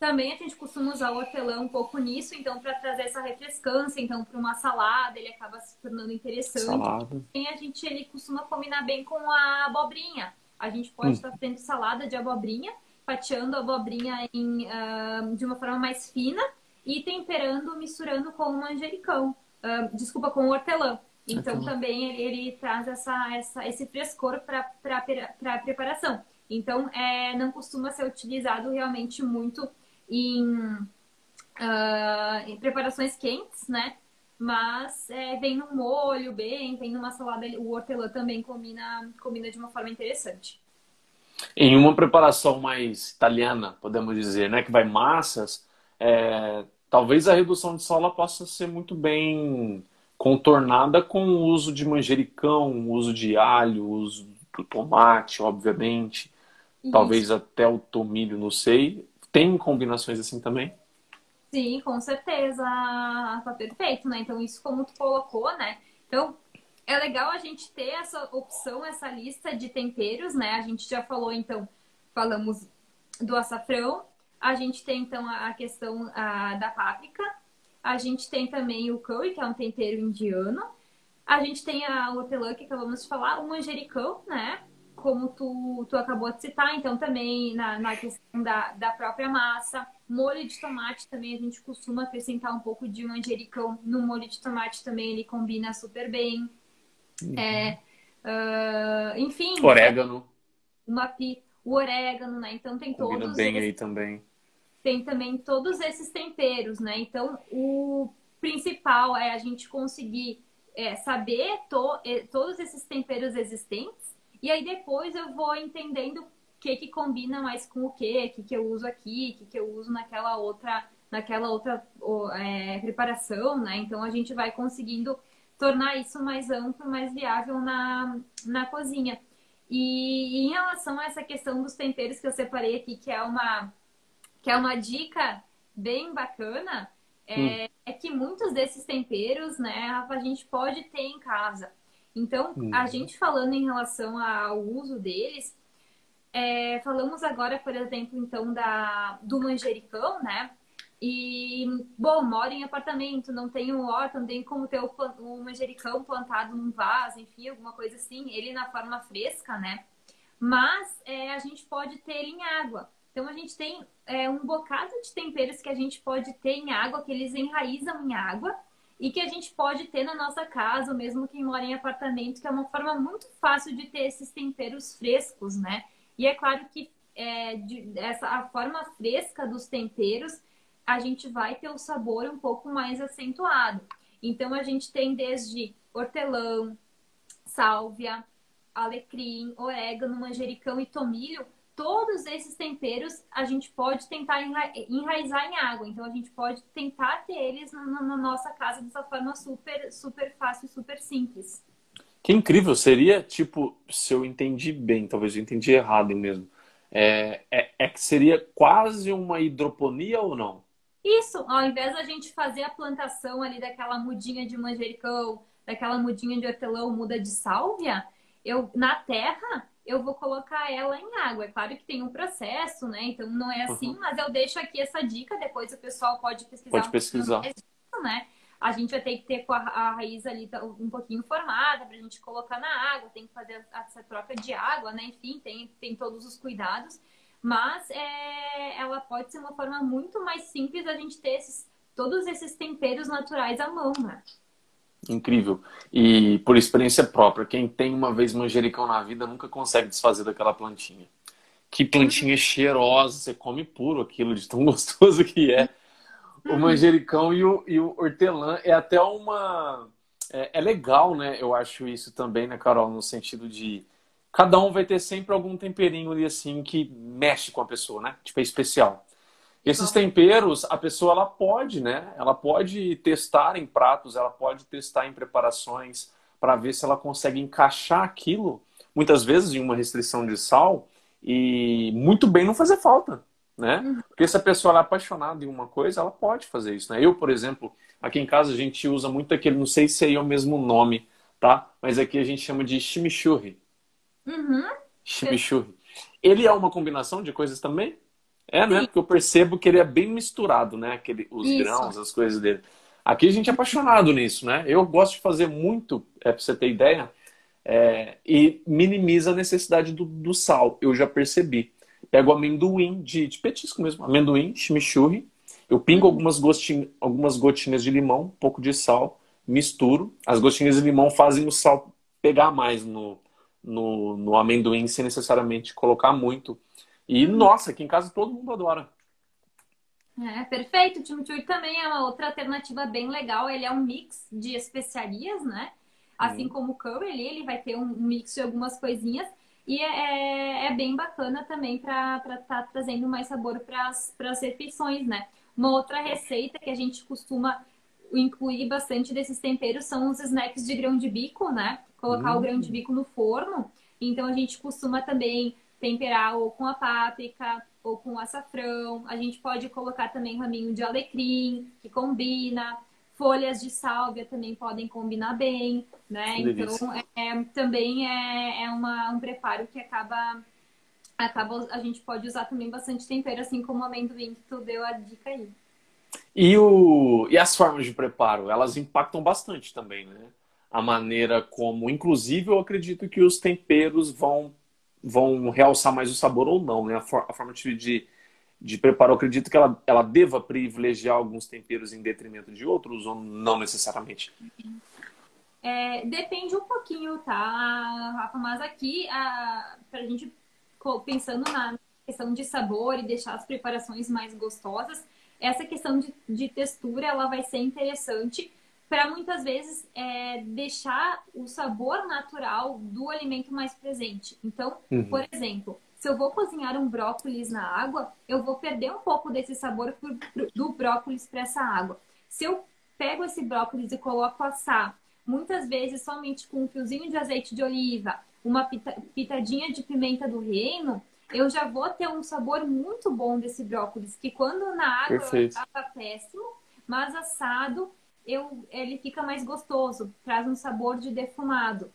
Também a gente costuma usar o hortelã um pouco nisso, então para trazer essa refrescância, então para uma salada ele acaba se tornando interessante. Salada. E a gente ele costuma combinar bem com a abobrinha. A gente pode hum. estar fazendo salada de abobrinha fatiando a abobrinha em, uh, de uma forma mais fina e temperando, misturando com o manjericão. Uh, desculpa, com o hortelã. Então também ele, ele, traz essa, essa, esse frescor para a preparação. Então é, não costuma ser utilizado realmente muito em, uh, em preparações quentes, né? Mas é, vem num molho bem, vem numa salada, o hortelã também combina, combina de uma forma interessante. Em uma preparação mais italiana, podemos dizer, né, que vai massas, é, talvez a redução de sal possa ser muito bem contornada com o uso de manjericão, o uso de alho, o uso do tomate, obviamente, Isso. talvez até o tomilho, não sei. Tem combinações assim também? Sim, com certeza. Tá perfeito, né? Então, isso como tu colocou, né? Então, é legal a gente ter essa opção, essa lista de temperos, né? A gente já falou, então, falamos do açafrão, a gente tem, então, a questão a, da páprica, a gente tem também o curry, que é um tempero indiano, A gente tem a hortelã que acabamos de falar, o manjericão, né? Como tu, tu acabou de citar, então também na, na questão da, da própria massa. Molho de tomate também a gente costuma acrescentar um pouco de manjericão no molho de tomate também, ele combina super bem. Uhum. É, uh, enfim. Orégano. Uma, o orégano, né? Então tem combina todos. bem esses, aí também. Tem também todos esses temperos, né? Então o principal é a gente conseguir é, saber to, todos esses temperos existentes e aí depois eu vou entendendo o que que combina mais com o que, o que, que eu uso aqui, o que, que eu uso naquela outra, naquela outra é, preparação, né? Então a gente vai conseguindo tornar isso mais amplo, mais viável na, na cozinha. E, e em relação a essa questão dos temperos que eu separei aqui, que é uma, que é uma dica bem bacana, é, hum. é, que muitos desses temperos, né, a gente pode ter em casa. Então, hum. a gente falando em relação ao uso deles, é, falamos agora, por exemplo, então, da, do manjericão, né? E, bom, moro em apartamento, não tenho horta, não tenho como ter o, o manjericão plantado num vaso, enfim, alguma coisa assim, ele na forma fresca, né? Mas é, a gente pode ter ele em água. Então a gente tem é, um bocado de temperos que a gente pode ter em água, que eles enraizam em água e que a gente pode ter na nossa casa, mesmo quem mora em apartamento, que é uma forma muito fácil de ter esses temperos frescos, né? E é claro que é, de, essa, a forma fresca dos temperos, a gente vai ter o sabor um pouco mais acentuado. Então a gente tem desde hortelã, sálvia, alecrim, orégano, manjericão e tomilho todos esses temperos a gente pode tentar enraizar em água. Então a gente pode tentar ter eles na, na nossa casa dessa forma super, super fácil, super simples. Que incrível! Seria tipo, se eu entendi bem, talvez eu entendi errado mesmo. É, é, é que seria quase uma hidroponia ou não? Isso, ao invés da gente fazer a plantação ali daquela mudinha de manjericão, daquela mudinha de hortelã, muda de sálvia, eu na terra eu vou colocar ela em água. É claro que tem um processo, né? Então não é assim, uhum. mas eu deixo aqui essa dica, depois o pessoal pode pesquisar. Pode pesquisar. Um né? A gente vai ter que ter com a, a raiz ali tá um pouquinho formada para a gente colocar na água, tem que fazer essa troca de água, né? Enfim, tem, tem todos os cuidados. Mas é, ela pode ser uma forma muito mais simples da gente ter esses, todos esses temperos naturais à mão, né? Incrível. E por experiência própria, quem tem uma vez manjericão na vida nunca consegue desfazer daquela plantinha. Que plantinha cheirosa, você come puro aquilo de tão [LAUGHS] gostoso que é. O manjericão e o, e o hortelã é até uma. É, é legal, né? Eu acho isso também, né, Carol? No sentido de. Cada um vai ter sempre algum temperinho ali assim que mexe com a pessoa, né? Tipo, é especial. Esses temperos, a pessoa ela pode, né? Ela pode testar em pratos, ela pode testar em preparações para ver se ela consegue encaixar aquilo, muitas vezes em uma restrição de sal, e muito bem não fazer falta, né? Uhum. Porque se a pessoa é apaixonada em uma coisa, ela pode fazer isso, né? Eu, por exemplo, aqui em casa a gente usa muito aquele, não sei se aí é o mesmo nome, tá? Mas aqui a gente chama de chimichurri. Uhum. Chimichurri. Ele é uma combinação de coisas também? É, né? Porque eu percebo que ele é bem misturado, né? Aquele, os Isso. grãos, as coisas dele. Aqui a gente é apaixonado nisso, né? Eu gosto de fazer muito, é, para você ter ideia, é, e minimiza a necessidade do, do, sal. Eu já percebi. Pego amendoim de, de petisco mesmo, amendoim, chimichurri. Eu pingo algumas, gostinhas, algumas gotinhas de limão, um pouco de sal, misturo. As gotinhas de limão fazem o sal pegar mais no, no, no amendoim, sem necessariamente colocar muito. E, nossa, aqui em casa todo mundo adora. É, perfeito. O chimichurri também é uma outra alternativa bem legal. Ele é um mix de especiarias, né? Assim hum. como o curry, ele, ele vai ter um mix de algumas coisinhas. E é, é, é bem bacana também para estar tá trazendo mais sabor para as refeições, né? Uma outra receita que a gente costuma incluir bastante desses temperos são os snacks de grão de bico, né? Colocar hum. o grão de bico no forno. Então a gente costuma também temperar ou com a páprica ou com açafrão. A gente pode colocar também raminho de alecrim, que combina. Folhas de sálvia também podem combinar bem, né? Então, é, também é, é uma, um preparo que acaba, acaba... A gente pode usar também bastante tempero, assim como o amendoim que tu deu a dica aí. E, o, e as formas de preparo, elas impactam bastante também, né? a maneira como, inclusive, eu acredito que os temperos vão, vão realçar mais o sabor ou não, né? A, for, a forma de, de, preparo, eu acredito que ela, ela deva privilegiar alguns temperos em detrimento de outros ou não necessariamente? É, depende um pouquinho, tá, Rafa? Mas aqui, a, pra gente, pensando na questão de sabor e deixar as preparações mais gostosas, essa questão de, de textura, ela vai ser interessante para muitas vezes é, deixar o sabor natural do alimento mais presente. Então, uhum. por exemplo, se eu vou cozinhar um brócolis na água, eu vou perder um pouco desse sabor do brócolis para essa água. Se eu pego esse brócolis e coloco assar, muitas vezes somente com um fiozinho de azeite de oliva, uma pitadinha de pimenta do reino, eu já vou ter um sabor muito bom desse brócolis, que quando na água estava péssimo, mas assado eu, ele fica mais gostoso, traz um sabor de defumado.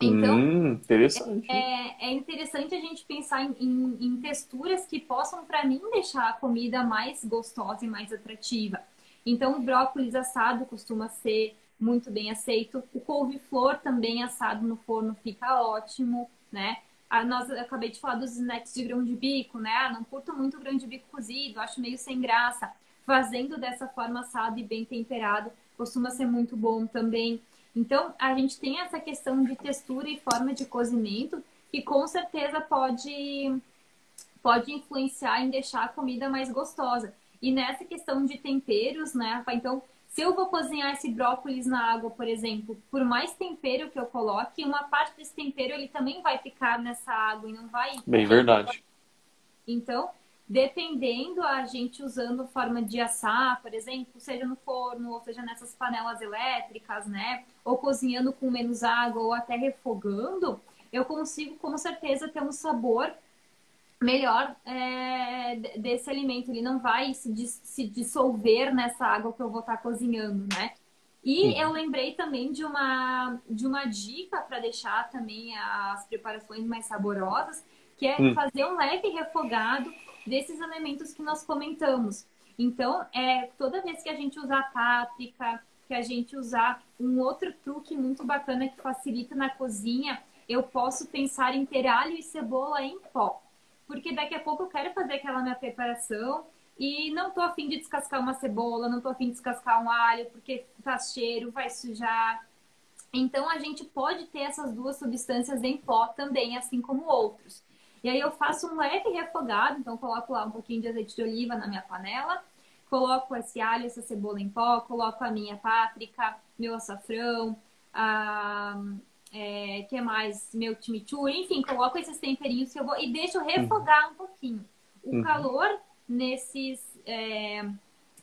Então, hum, interessante. É, é, interessante a gente pensar em, em, em texturas que possam, para mim, deixar a comida mais gostosa e mais atrativa. Então, o brócolis assado costuma ser muito bem aceito. O couve-flor também assado no forno fica ótimo, né? A, nós, eu acabei de falar dos snacks de grão de bico, né? Não curto muito grão de bico cozido, acho meio sem graça fazendo dessa forma assado e bem temperado, costuma ser muito bom também. Então, a gente tem essa questão de textura e forma de cozimento que com certeza pode, pode influenciar em deixar a comida mais gostosa. E nessa questão de temperos, né, Então, se eu vou cozinhar esse brócolis na água, por exemplo, por mais tempero que eu coloque, uma parte desse tempero ele também vai ficar nessa água e não vai. Bem verdade. Então, dependendo a gente usando forma de assar, por exemplo, seja no forno, ou seja nessas panelas elétricas, né? Ou cozinhando com menos água, ou até refogando, eu consigo com certeza ter um sabor melhor é, desse alimento. Ele não vai se, se, dissolver nessa água que eu vou estar cozinhando, né? E eu lembrei também de uma, de uma dica para deixar também as preparações mais saborosas, que é uhum. fazer um leve refogado desses elementos que nós comentamos. Então, é, toda vez que a gente usar páprica, que a gente usar um outro truque muito bacana que facilita na cozinha, eu posso pensar em ter alho e cebola em pó. Porque daqui a pouco eu quero fazer aquela minha preparação e não tô afim de descascar uma cebola, não tô afim de descascar um alho, porque faz cheiro, vai sujar. Então a gente pode ter essas duas substâncias em pó também, assim como outros. E aí eu faço um leve refogado, então coloco lá um pouquinho de azeite de oliva na minha panela, coloco esse alho, essa cebola em pó, coloco a minha páprica, meu açafrão, a, é, que mais? Meu chimichurri, enfim, coloco esses temperinhos que eu vou e deixo refogar um pouquinho. O uhum. calor nesses é,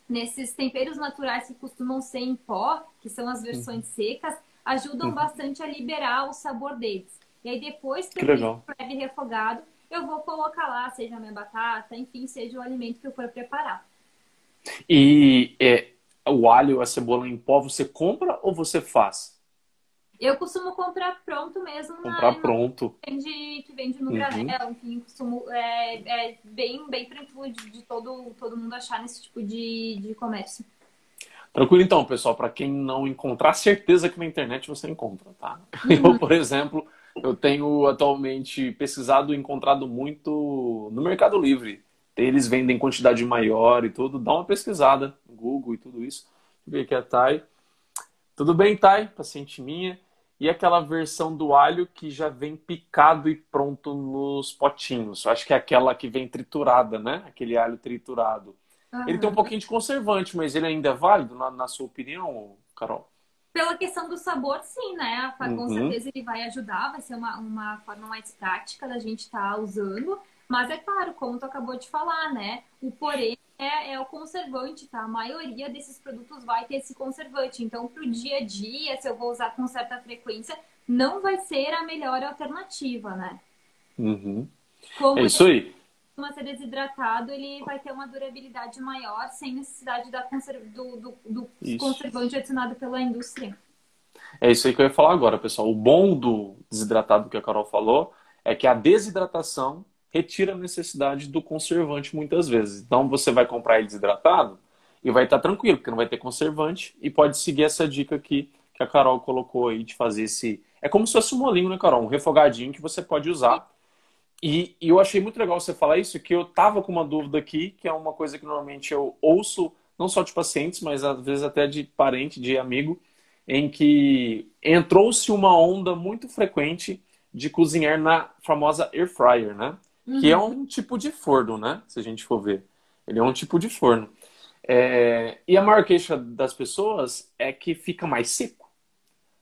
nesses temperos naturais que costumam ser em pó, que são as versões uhum. secas, ajudam uhum. bastante a liberar o sabor deles. E aí depois que, que eu legal. leve refogado, eu vou colocar lá, seja a minha batata, enfim, seja o alimento que eu for preparar. E é, o alho, a cebola em pó, você compra ou você faz? Eu costumo comprar pronto mesmo. Comprar na, pronto. Que vende, que vende no uhum. granel, enfim, costumo, é, é bem, bem tranquilo de, de, todo, todo mundo achar nesse tipo de, de comércio. Tranquilo então, pessoal, para quem não encontrar, certeza que na internet você encontra, tá? Uhum. [LAUGHS] Eu, por exemplo, eu tenho atualmente pesquisado e encontrado muito no Mercado Livre. Eles vendem quantidade maior e tudo. Dá uma pesquisada no Google e tudo isso. Deixa eu ver aqui a Thay. Tudo bem, Thay? Paciente minha. E aquela versão do alho que já vem picado e pronto nos potinhos. Eu acho que é aquela que vem triturada, né? Aquele alho triturado. Uhum. Ele tem um pouquinho de conservante, mas ele ainda é válido, na, na sua opinião, Carol? Pela questão do sabor, sim, né? Com uhum. certeza ele vai ajudar, vai ser uma, uma forma mais prática da gente estar tá usando. Mas é claro, como tu acabou de falar, né? O porém é, é, o conservante, tá? A maioria desses produtos vai ter esse conservante. Então, para o dia a dia, se eu vou usar com certa frequência, não vai ser a melhor alternativa, né? Uhum. é isso aí costuma ser desidratado, ele vai ter uma durabilidade maior sem necessidade da conserv... do, do, do conservante adicionado pela indústria. É isso aí que eu ia falar agora, pessoal. O bom do desidratado que a Carol falou é que a desidratação retira a necessidade do conservante muitas vezes. Então você vai comprar ele desidratado e vai estar tranquilo, porque não vai ter conservante e pode seguir essa dica aqui que que a Carol colocou aí de fazer esse. É como se fosse um molinho, né, Carol? Um refogadinho que você pode usar. E, e, eu achei muito legal você falar isso, que eu tava com uma dúvida aqui, que é uma coisa que normalmente eu ouço, não só de pacientes, mas às vezes até de parente, de amigo, em que entrou-se uma onda muito frequente de cozinhar na famosa air fryer, né? Uhum. Que é um tipo de forno, né? Se a gente for ver. Ele é um tipo de forno. É... E a maior queixa das pessoas é que fica mais seco,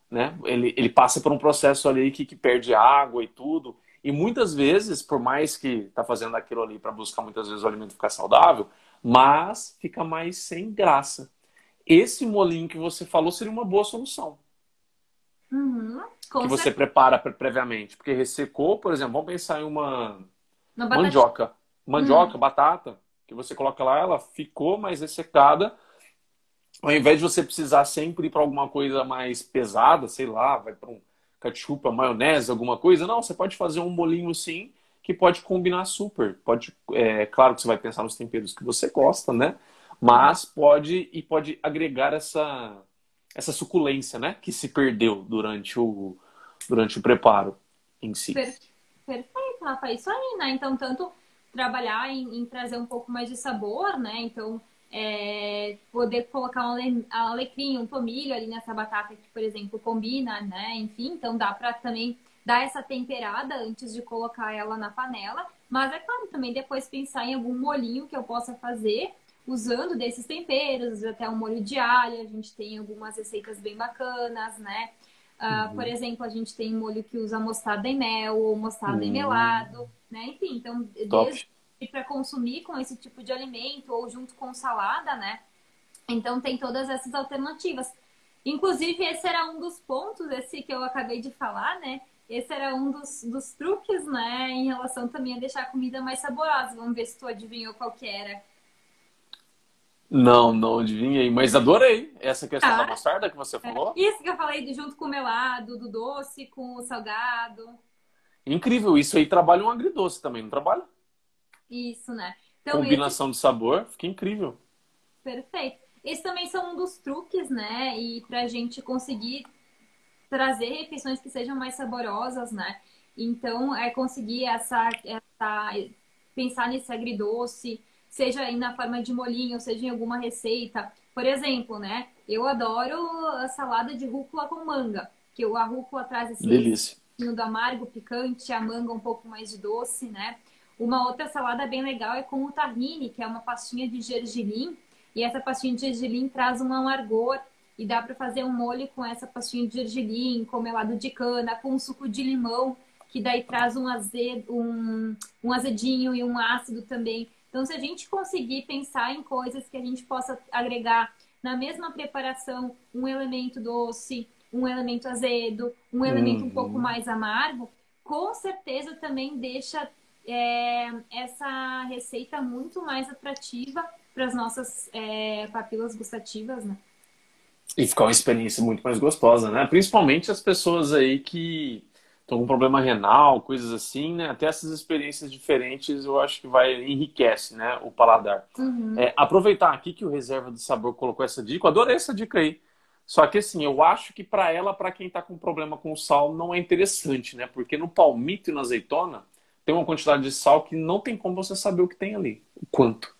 né? Ele, ele passa por um processo ali que, que perde água e tudo. E muitas vezes, por mais que tá fazendo aquilo ali para buscar muitas vezes o alimento ficar saudável, mas fica mais sem graça. Esse molinho que você falou seria uma boa solução. Uhum, que você prepara previamente. Porque ressecou, por exemplo, vamos pensar em uma mandioca. Mandioca, uhum. batata, que você coloca lá, ela ficou mais ressecada. Ao invés de você precisar sempre ir para alguma coisa mais pesada, sei lá, vai para um ketchup, maionese, alguma coisa, não, você pode fazer um molinho sim, que pode combinar super. Pode, é claro que você vai pensar nos temperos que você gosta, né? Mas pode e pode agregar essa essa suculência, né, que se perdeu durante o durante o preparo em si. Perfeito, Rafa, isso aí, né? Então tanto trabalhar em, em trazer um pouco mais de sabor, né? Então é, poder colocar um alecrim, um tomilho ali nessa batata que, por exemplo, combina, né? Enfim, então dá para também dar essa temperada antes de colocar ela na panela. Mas é claro, também depois pensar em algum molinho que eu possa fazer usando desses temperos, até um molho de alho, a gente tem algumas receitas bem bacanas, né? Uh, uhum. Por exemplo, a gente tem molho que usa mostarda em mel ou mostarda uhum. em melado, né? Enfim, então, Top. desde para consumir com esse tipo de alimento ou junto com salada, né? Então tem todas essas alternativas. Inclusive, esse era um dos pontos, esse que eu acabei de falar, né? Esse era um dos, dos truques, né? Em relação também a deixar a comida mais saborosa. Vamos ver se tu adivinhou qual que era. Não, não adivinhei, mas adorei essa questão ah, da mostarda que você falou. É, isso que eu falei junto com o melado, do doce com o salgado. Incrível, isso aí trabalha um agridoce também, não trabalha? Isso, né? Então, Combinação esse... de sabor, fica incrível. Perfeito. Esses também são um dos truques, né? E pra gente conseguir trazer refeições que sejam mais saborosas, né? Então, é conseguir essa, essa pensar nesse agridoce, seja aí na forma de molinho, seja em alguma receita. Por exemplo, né? Eu adoro a salada de rúcula com manga, que a rúcula traz esse do amargo, picante, a manga um pouco mais de doce, né? Uma outra salada bem legal é com o tahine, que é uma pastinha de gergelim. E essa pastinha de gergelim traz um amargor e dá para fazer um molho com essa pastinha de gergelim, com melado de cana, com um suco de limão, que daí traz um, azedo, um, um azedinho e um ácido também. Então, se a gente conseguir pensar em coisas que a gente possa agregar na mesma preparação, um elemento doce, um elemento azedo, um elemento uhum. um pouco mais amargo, com certeza também deixa é, essa receita muito mais atrativa para as nossas é, papilas gustativas, né? E ficar uma experiência muito mais gostosa, né? Principalmente as pessoas aí que estão com problema renal, coisas assim, né? Até essas experiências diferentes eu acho que vai enriquece, né? O paladar. Uhum. É, aproveitar aqui que o Reserva do Sabor colocou essa dica, eu adorei essa dica aí. Só que assim, eu acho que para ela, para quem está com problema com sal, não é interessante, né? Porque no palmito e na azeitona, tem uma quantidade de sal que não tem como você saber o que tem ali, o quanto,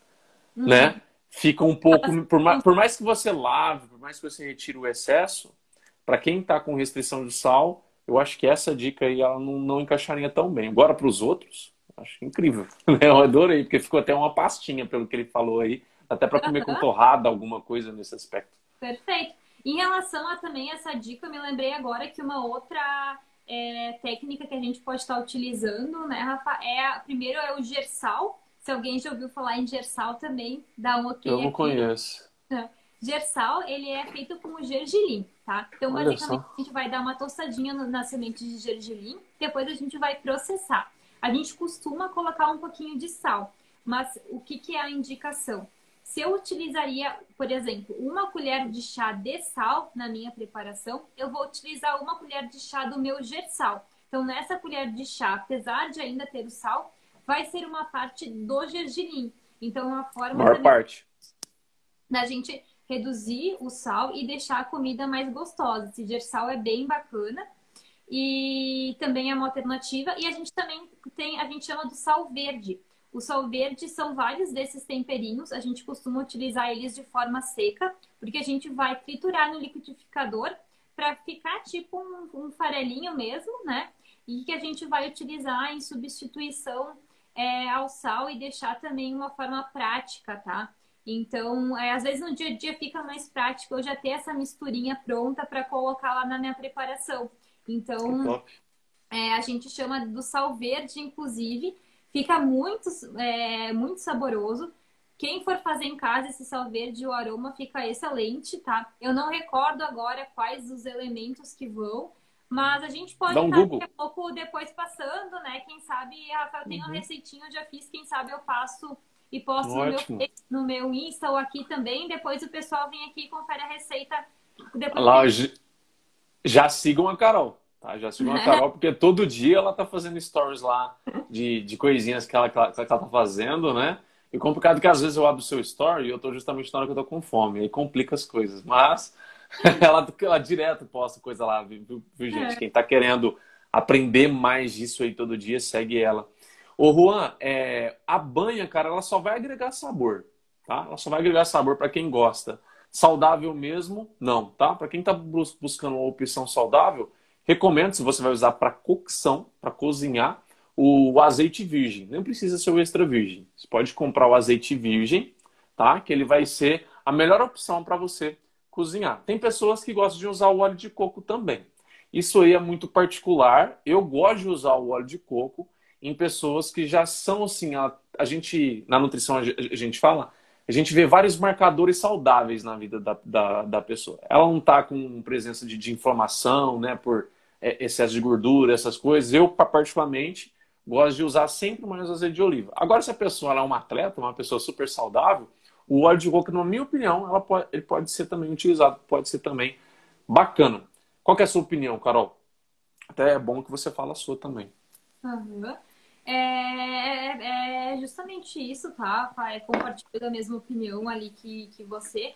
uhum. né? Fica um pouco, por mais, por mais que você lave, por mais que você retire o excesso, para quem está com restrição de sal, eu acho que essa dica aí ela não, não encaixaria tão bem. Agora para os outros, acho incrível. [LAUGHS] Né? Eu adorei, porque ficou até uma pastinha pelo que ele falou aí, até para comer com torrada, alguma coisa nesse aspecto. Perfeito. Em relação a também essa dica, eu me lembrei agora que uma outra é, técnica que a gente pode estar utilizando, né, Rafa? É, primeiro é o gersal. Se alguém já ouviu falar em gersal também, dá um ok. Eu não aqui. conheço. Gersal, ele é feito com o gergelim, tá? Então, Olha basicamente, só. a gente vai dar uma tostadinha na semente de gergelim, depois a gente vai processar. A gente costuma colocar um pouquinho de sal, mas o que, que é a indicação? Se eu utilizaria, por exemplo, uma colher de chá de sal na minha preparação, eu vou utilizar uma colher de chá do meu gersal. Então, nessa colher de chá, apesar de ainda ter o sal, vai ser uma parte do gergelim. Então, é uma forma Maior parte. da gente reduzir o sal e deixar a comida mais gostosa. Esse gersal é bem bacana e também é uma alternativa. E a gente também tem, a gente chama do sal verde. O sal verde são vários desses temperinhos. A gente costuma utilizar eles de forma seca, porque a gente vai triturar no liquidificador para ficar tipo um, um, farelinho mesmo, né? E que a gente vai utilizar em substituição é, ao sal e deixar também uma forma prática, tá? Então, é, às vezes no dia a dia fica mais prático eu já ter essa misturinha pronta para colocar lá na minha preparação. Então, é, a gente chama do sal verde, inclusive, fica muito, é, muito saboroso. Quem for fazer em casa esse sal verde, o aroma fica excelente, tá? Eu não recordo agora quais os elementos que vão, mas a gente pode um estar daqui a pouco depois passando, né? Quem sabe, Rafael, tem uma uhum. receitinha, eu já fiz, quem sabe eu passo e posto no meu, no meu Insta ou aqui também. Depois o pessoal vem aqui e confere a receita. Depois Lá, já sigam a Carol. Tá? Já sigam a Carol, porque todo dia ela tá fazendo stories lá de, de coisinhas que ela, que ela, que ela tá fazendo, né? E complicado que às vezes eu abro o seu story e eu tô justamente na hora que eu tô com fome. Aí complica as coisas. Mas [LAUGHS] ela, ela direto posta coisa lá, viu, viu gente? É. Quem tá querendo aprender mais disso aí todo dia, segue ela. Ô, Juan, é, a banha, cara, ela só vai agregar sabor, tá? Ela só vai agregar sabor para quem gosta. Saudável mesmo, não, tá? Para quem tá buscando uma opção saudável, recomendo, se você vai usar para cocção, para cozinhar, o azeite virgem. Não precisa ser o extra virgem. Você pode comprar o azeite virgem, tá? Que ele vai ser a melhor opção para você cozinhar. Tem pessoas que gostam de usar o óleo de coco também. Isso aí é muito particular. Eu gosto de usar o óleo de coco em pessoas que já são assim, a, a gente, na nutrição a gente fala, a gente vê vários marcadores saudáveis na vida da, da, da pessoa. Ela não está com presença de, de, inflamação, né, por excesso de gordura, essas coisas. Eu, particularmente, gosto de usar sempre mais azeite de oliva. Agora, se a pessoa é uma atleta, uma pessoa super saudável, o óleo de coco, na minha opinião, ela pode, ele pode ser também utilizado, pode ser também bacana. Qual é a sua opinião, Carol? Até é bom que você fale a sua também. Uhum. É, é, justamente isso, tá? É, compartilho da mesma opinião ali que, que você.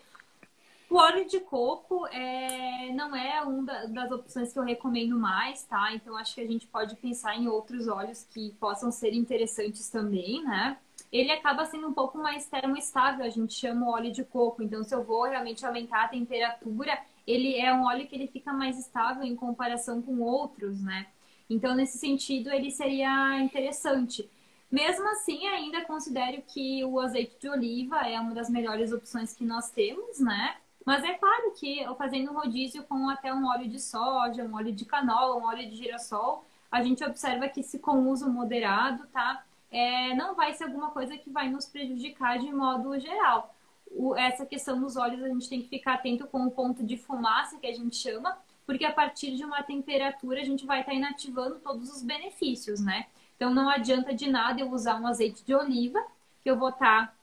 O óleo de coco é, não é uma das opções que eu recomendo mais, tá? Então acho que a gente pode pensar em outros óleos que possam ser interessantes também, né? Ele acaba sendo um pouco mais termoestável, a gente chama óleo de coco. Então, se eu vou realmente aumentar a temperatura, ele é um óleo que ele fica mais estável em comparação com outros, né? Então, nesse sentido, ele seria interessante. Mesmo assim, ainda considero que o azeite de oliva é uma das melhores opções que nós temos, né? Mas é claro que fazendo um rodízio com até um óleo de soja, um óleo de canola, um óleo de girassol, a gente observa que se com uso moderado, tá? É, não vai ser alguma coisa que vai nos prejudicar de modo geral. O, essa questão dos óleos a gente tem que ficar atento com o ponto de fumaça que a gente chama, porque a partir de uma temperatura a gente vai estar tá inativando todos os benefícios, né? Então não adianta de nada eu usar um azeite de oliva, que eu vou estar tá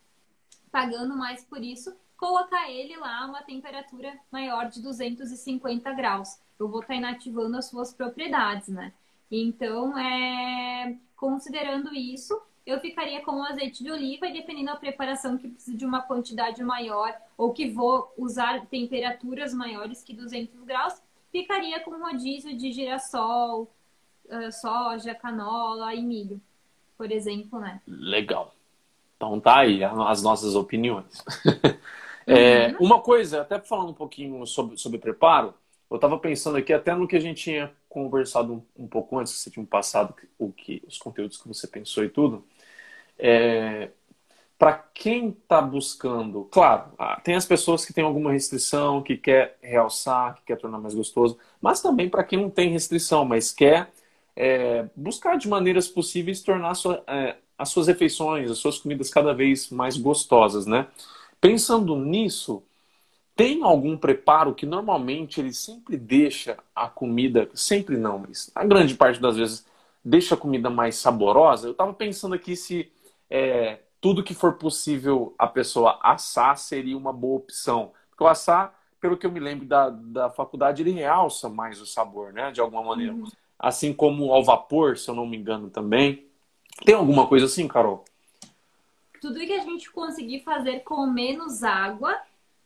pagando mais por isso, colocar ele lá a uma temperatura maior de 250 graus. Eu vou estar tá inativando as suas propriedades, né? Então, é... considerando isso, eu ficaria com o azeite de oliva e dependendo da preparação que precisa de uma quantidade maior ou que vou usar temperaturas maiores que 200 graus, ficaria com rodízio de girassol, uh, soja, canola e milho, por exemplo, né? Legal. Então tá aí as nossas opiniões. [LAUGHS] é, uhum. Uma coisa, até falando um pouquinho sobre, sobre preparo, eu estava pensando aqui até no que a gente tinha conversado um, um pouco antes, que você tinha passado o que, os conteúdos que você pensou e tudo. É, para quem está buscando, claro, tem as pessoas que têm alguma restrição, que quer realçar, que quer tornar mais gostoso, mas também para quem não tem restrição, mas quer é, buscar de maneiras possíveis tornar sua, é, as suas refeições, as suas comidas cada vez mais gostosas, né? Pensando nisso, tem algum preparo que normalmente ele sempre deixa a comida, sempre não, mas a grande parte das vezes deixa a comida mais saborosa? Eu estava pensando aqui se é, tudo que for possível a pessoa assar seria uma boa opção. Porque o assar, pelo que eu me lembro da, da faculdade, ele realça mais o sabor, né? De alguma maneira. Uhum. Assim como ao vapor, se eu não me engano também. Tem alguma coisa assim, Carol? Tudo que a gente conseguir fazer com menos água,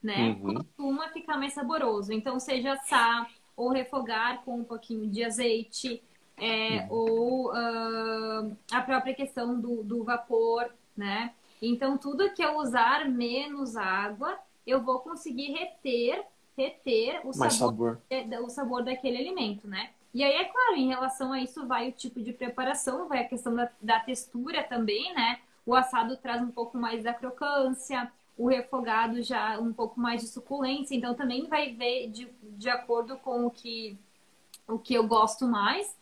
né? Uhum. Costuma ficar mais saboroso. Então, seja assar ou refogar com um pouquinho de azeite, é, uhum. ou uh, a própria questão do, do vapor, né? Então, tudo que eu usar menos água, eu vou conseguir reter, reter o sabor, sabor. o sabor daquele alimento, né? E aí, é claro, em relação a isso, vai o tipo de preparação, vai a questão da, da textura também, né? O assado traz um pouco mais da crocância, o refogado já um pouco mais de suculência, então também vai ver de, de acordo com o que, o que eu gosto mais.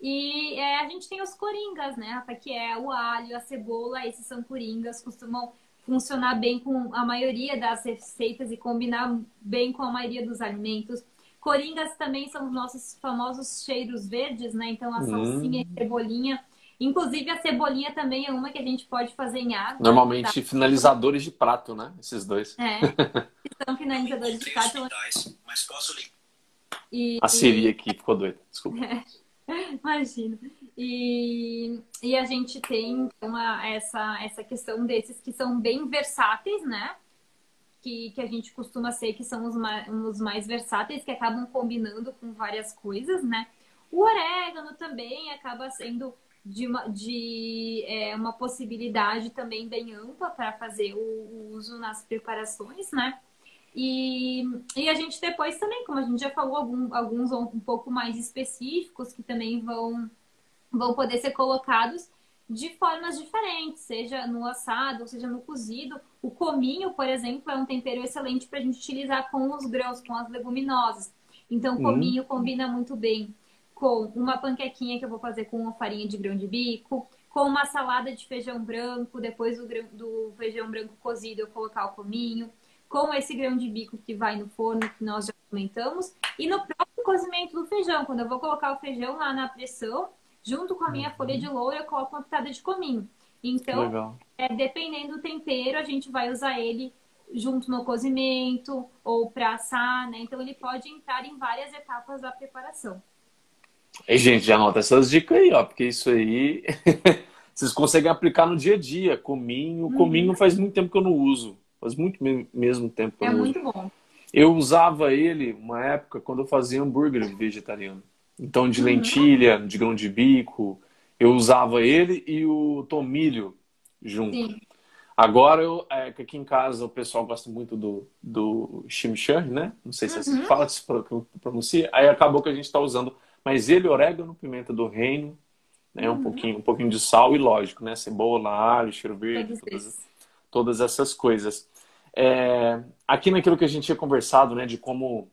E é, a gente tem os coringas, né, Rafa? Que é o alho, a cebola, esses são coringas, costumam funcionar bem com a maioria das receitas e combinar bem com a maioria dos alimentos. Coringas também são os nossos famosos cheiros verdes, né? Então a salsinha hum. e cebolinha. Inclusive a cebolinha também é uma que a gente pode fazer em água. Normalmente tá? finalizadores de prato, né? Esses dois. É. [LAUGHS] São finalizadores de prato. Mas posso e, a Siri aqui ficou doida, desculpa. [LAUGHS] É. Imagina. E, e a gente tem então, a, essa, essa questão desses que são bem versáteis, né? Que, que a gente costuma ser que são os mais, os mais versáteis, que acabam combinando com várias coisas, né? O orégano também acaba sendo de uma, de, é, uma possibilidade também bem ampla para fazer o, o uso nas preparações, né? E, e a gente depois também, como a gente já falou, algum, alguns um pouco mais específicos que também vão, vão poder ser colocados de formas diferentes, seja no assado, seja no cozido. O cominho, por exemplo, é um tempero excelente para a gente utilizar com os grãos, com as leguminosas. Então, o cominho uhum. combina muito bem com uma panquequinha que eu vou fazer com farinha de grão de bico, com uma salada de feijão branco, depois do, do feijão branco cozido eu colocar o cominho com esse grão de bico que vai no forno, que nós já comentamos, e no próprio cozimento do feijão. Quando eu vou colocar o feijão lá na pressão, junto com a minha folha de louro, eu coloco uma pitada de cominho. Então, é, dependendo do tempero, a gente vai usar ele junto no cozimento ou para assar, né? Então, ele pode entrar em várias etapas da preparação. E, gente, já anota essas dicas aí, ó, porque isso aí [LAUGHS] vocês conseguem aplicar no dia a dia. Cominho, uhum. cominho faz muito tempo que eu não uso. Faz muito mesmo tempo que eu É muito bom. Eu usava ele uma época quando eu fazia hambúrguer vegetariano. Então, de uhum. lentilha, de grão de bico, eu usava ele e o tomilho junto. Sim. Agora, eu, é, que aqui em casa o pessoal gosta muito do, do chimichurri, né? Não sei se é assim uhum. fala, se pronuncia. Aí acabou que a gente está usando. Mas ele, orégano, pimenta do reino, né? Uhum. Um, pouquinho, um pouquinho de sal e, lógico, né? Cebola, alho, cheiro verde, todas, todas essas coisas. É, aqui naquilo que a gente tinha conversado, né, de como,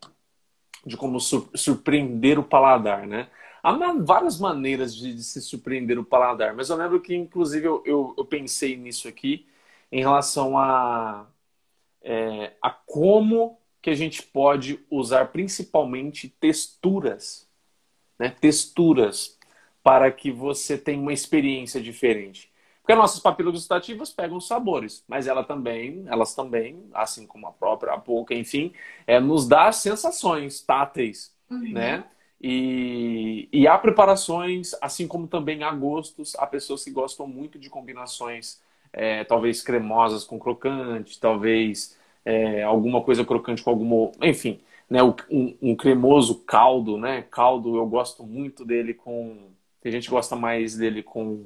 de como surpreender o paladar, né? Há várias maneiras de, de, se surpreender o paladar, mas eu lembro que, inclusive, eu, eu, eu pensei nisso aqui em relação a, é, a como que a gente pode usar principalmente texturas, né? Texturas para que você tenha uma experiência diferente. Porque nossas papilas gustativas pegam os sabores, mas ela também, elas também, assim como a própria, a boca, enfim, é, nos dá sensações táteis, uhum. né? E, e há preparações, assim como também há gostos, há pessoas que gostam muito de combinações, é, talvez cremosas com crocante, talvez é, alguma coisa crocante com alguma, enfim, né? Um, um cremoso caldo, né? Caldo, eu gosto muito dele com, tem gente que gosta mais dele com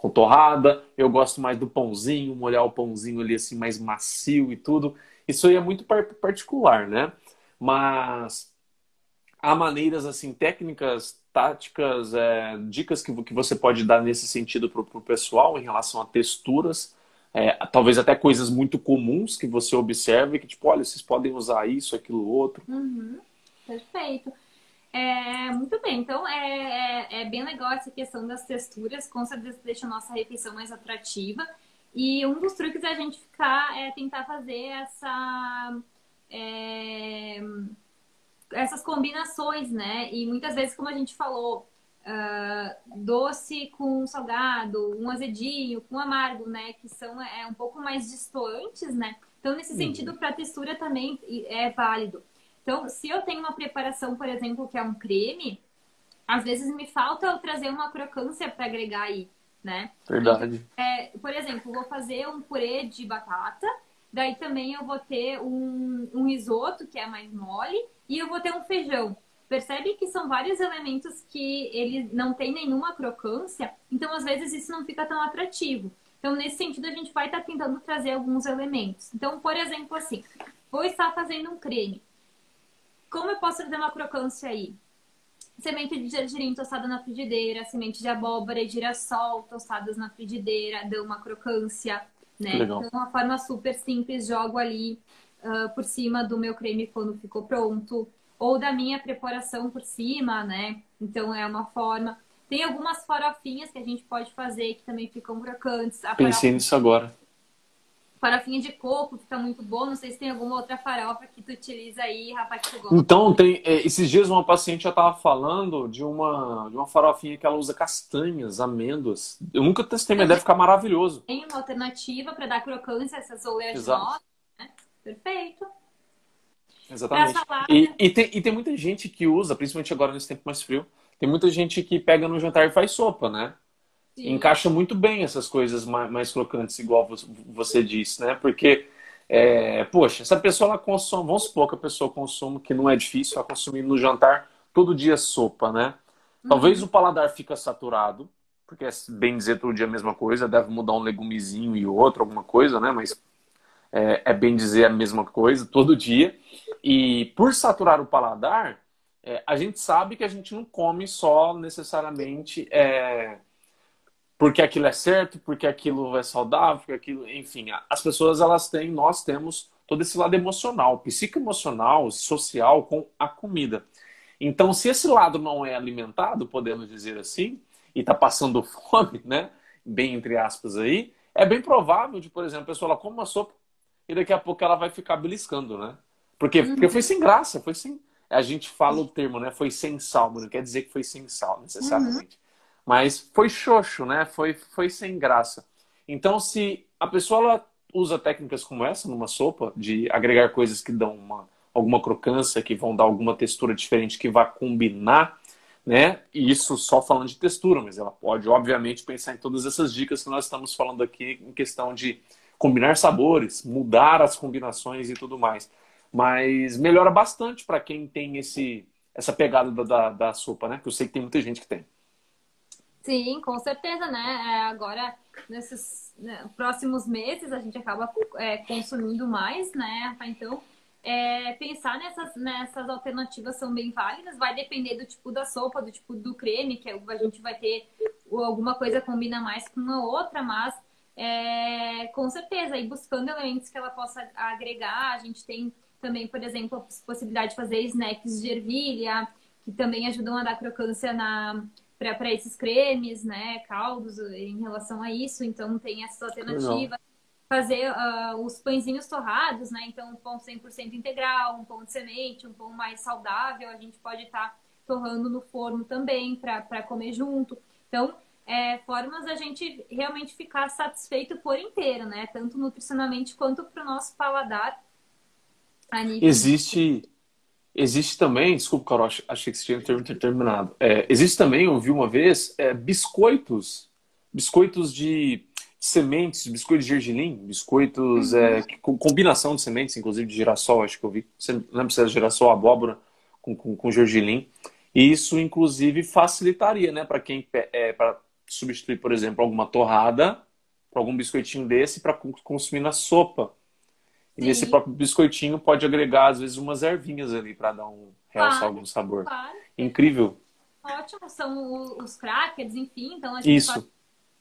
com torrada. Eu gosto mais do pãozinho, molhar o pãozinho ali assim mais macio e tudo. Isso aí é muito particular, né? Mas há maneiras assim, técnicas, táticas, é, dicas que, que você pode dar nesse sentido para o pessoal em relação a texturas. É, talvez até coisas muito comuns que você observe que tipo, olha, vocês podem usar isso, aquilo, outro. Uhum. Perfeito. É, muito bem, então é, é, é, bem legal essa questão das texturas, com certeza deixa a nossa refeição mais atrativa. E um dos truques é a gente ficar, é tentar fazer essa, é, essas combinações, né? E muitas vezes, como a gente falou, uh, doce com salgado, um azedinho com amargo, né? Que são é, um pouco mais distantes, né? Então, nesse uhum. sentido, para a textura também é válido. Então, se eu tenho uma preparação, por exemplo, que é um creme, às vezes me falta eu trazer uma crocância para agregar aí, né? Verdade. é, por exemplo, vou fazer um purê de batata Daí também eu vou ter um, um risoto, que é mais mole, e eu vou ter um feijão. Percebe que são vários elementos que ele não tem nenhuma crocância, então às vezes isso não fica tão atrativo. Então, nesse sentido, a gente vai estar tentando trazer alguns elementos. Então, por exemplo, assim, vou estar fazendo um creme. Como eu posso trazer uma crocância aí? Semente de gergelim tostada na frigideira, semente de abóbora e girassol tostadas na frigideira, dão uma crocância, né? Legal. Então, uma forma super simples, jogo ali uh, por cima do meu creme quando ficou pronto, ou da minha preparação por cima, né? Então, é uma forma. Tem algumas farofinhas que a gente pode fazer que também ficam crocantes. A Pensei farofa... nisso agora. Farofinha de coco fica muito bom. Não sei se tem alguma outra farofa que tu utiliza aí, rapaz, que tu gosta. Então, tem, é, esses dias uma paciente já estava falando de uma, de uma farofinha que ela usa castanhas, amêndoas. Eu nunca testei, mas deve ficar maravilhoso. Tem uma alternativa para dar crocância a essas oleaginosas, né? Perfeito. Exatamente. E, e, tem, e tem muita gente que usa, principalmente agora nesse tempo mais frio, tem muita gente que pega no jantar e faz sopa, né? Sim. Encaixa muito bem essas coisas mais, mais crocantes, igual você disse, né? Porque, é, poxa, essa pessoa ela consome, vamos supor que a pessoa consome, que não é difícil, ela consumir no jantar todo dia sopa, né? Talvez uhum. o paladar fica saturado, porque é bem dizer todo dia a mesma coisa, deve mudar um legumezinho e outro, alguma coisa, né? Mas é, é bem dizer a mesma coisa todo dia. E por saturar o paladar, é, a gente sabe que a gente não come só necessariamente é, porque aquilo é certo, porque aquilo é saudável, porque aquilo, enfim, as pessoas elas têm, nós temos todo esse lado emocional, psicoemocional, social com a comida. Então, se esse lado não é alimentado, podemos dizer assim, e está passando [LAUGHS] fome, né, bem entre aspas aí, é bem provável de, por exemplo, a pessoa ela come uma sopa e daqui a pouco ela vai ficar beliscando, né? Porque, porque foi sem graça, foi sem a gente fala o termo, né? Foi sem sal, não quer dizer que foi sem sal, necessariamente. Uhum. Mas foi xoxo, né? Foi, foi sem graça. Então, se a pessoa usa técnicas como essa numa sopa, de agregar coisas que dão uma, alguma crocância, que vão dar alguma textura diferente, que vai combinar, né? E isso só falando de textura, mas ela pode, obviamente, pensar em todas essas dicas que nós estamos falando aqui em questão de combinar sabores, mudar as combinações e tudo mais. Mas melhora bastante para quem tem esse, essa pegada da, da, da, sopa, né? Que eu sei que tem muita gente que tem. Sim, com certeza, né? É, agora, nesses né, próximos meses, a gente acaba é, consumindo mais, né? Então, é, pensar nessas, nessas alternativas são bem válidas. Vai depender do tipo da sopa, do tipo do creme, que a gente vai ter alguma coisa combina mais com a outra, mas é, com certeza, e buscando elementos que ela possa agregar, a gente tem também, por exemplo, a possibilidade de fazer snacks de ervilha, que também ajudam a dar crocância na para esses cremes, né, caldos em relação a isso. Então tem essa alternativa. Fazer uh, os pãezinhos torrados, né? Então um pão 100% integral, um pão de semente, um pão mais saudável, a gente pode estar tá torrando no forno também para comer junto. Então, é, formas a gente realmente ficar satisfeito por inteiro, né? Tanto nutricionalmente quanto para o nosso paladar Existe, existe também, desculpa, Carol, achei que você tinha terminado. É, existe também, eu vi uma vez, é, biscoitos, biscoitos de sementes, biscoito de gergelim, biscoitos, é, uhum. é, com combinação de sementes, inclusive de girassol, acho que eu vi. Você lembra se era girassol, abóbora com, com, com gergelim. E isso, inclusive, facilitaria, né, para quem é, para substituir, por exemplo, alguma torrada, algum biscoitinho desse para consumir na sopa. E nesse próprio biscoitinho pode agregar, às vezes, umas ervinhas ali para dar um realçar claro, algum sabor. Claro. Incrível. Ótimo, são os crackers, enfim. Então a gente Isso. Faz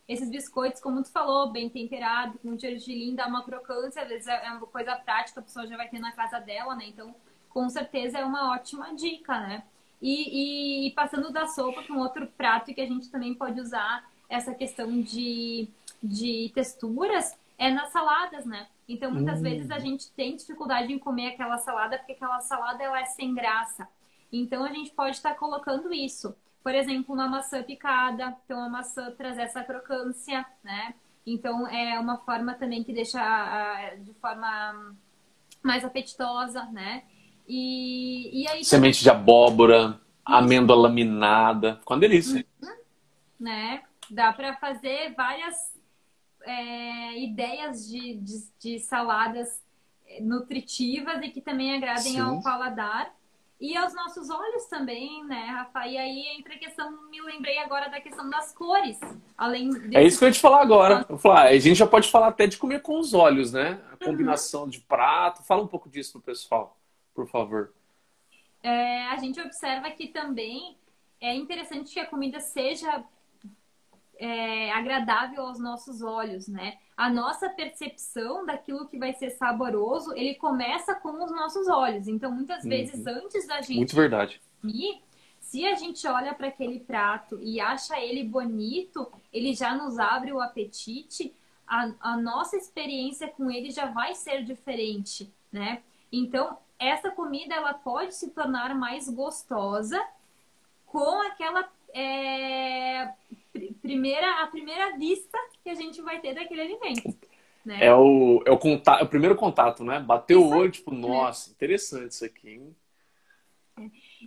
esses biscoitos, como tu falou, bem temperado, com gergelim, dá uma crocância, às vezes é, é uma coisa prática, a pessoa já vai ter na casa dela, né? Então, com certeza é uma ótima dica, né? E, e passando da sopa para um outro prato que a gente também pode usar essa questão de, de texturas é nas saladas, né? Então, muitas hum. vezes a gente tem dificuldade em comer aquela salada porque aquela salada ela é sem graça. Então, a gente pode estar colocando isso. Por exemplo, uma maçã picada. Então, a maçã traz essa crocância, né? Então, é uma forma também que deixa de forma mais apetitosa, né? E, e aí... Semente de abóbora, amêndoa laminada. Ficou uma delícia. Uhum. Né? Dá para fazer várias é, ideias de, de, de, saladas nutritivas e que também agradem Sim. ao paladar. E aos nossos olhos também, né, Rafa? E aí entra a questão, me lembrei agora da questão das cores. Além desse... É isso que eu ia te falar agora. Falar, a gente já pode falar até de comer com os olhos, né? A combinação uhum. de prato. Fala um pouco disso pro pessoal, por favor. É, a gente observa que também é interessante que a comida seja é, agradável aos nossos olhos, né? A nossa percepção daquilo que vai ser saboroso, ele começa com os nossos olhos. Então, muitas uhum. vezes, antes da gente... Muito verdade. Ir, se a gente olha para aquele prato e acha ele bonito, ele já nos abre o apetite, a, a nossa experiência com ele já vai ser diferente, né? Então, essa comida, ela pode se tornar mais gostosa com aquela é, primeira, a primeira vista que a gente vai ter daquele alimento. Né? É, o, é, o contato, é o primeiro contato, né? Bateu o olho, tipo, nossa, interessante isso aqui, hein?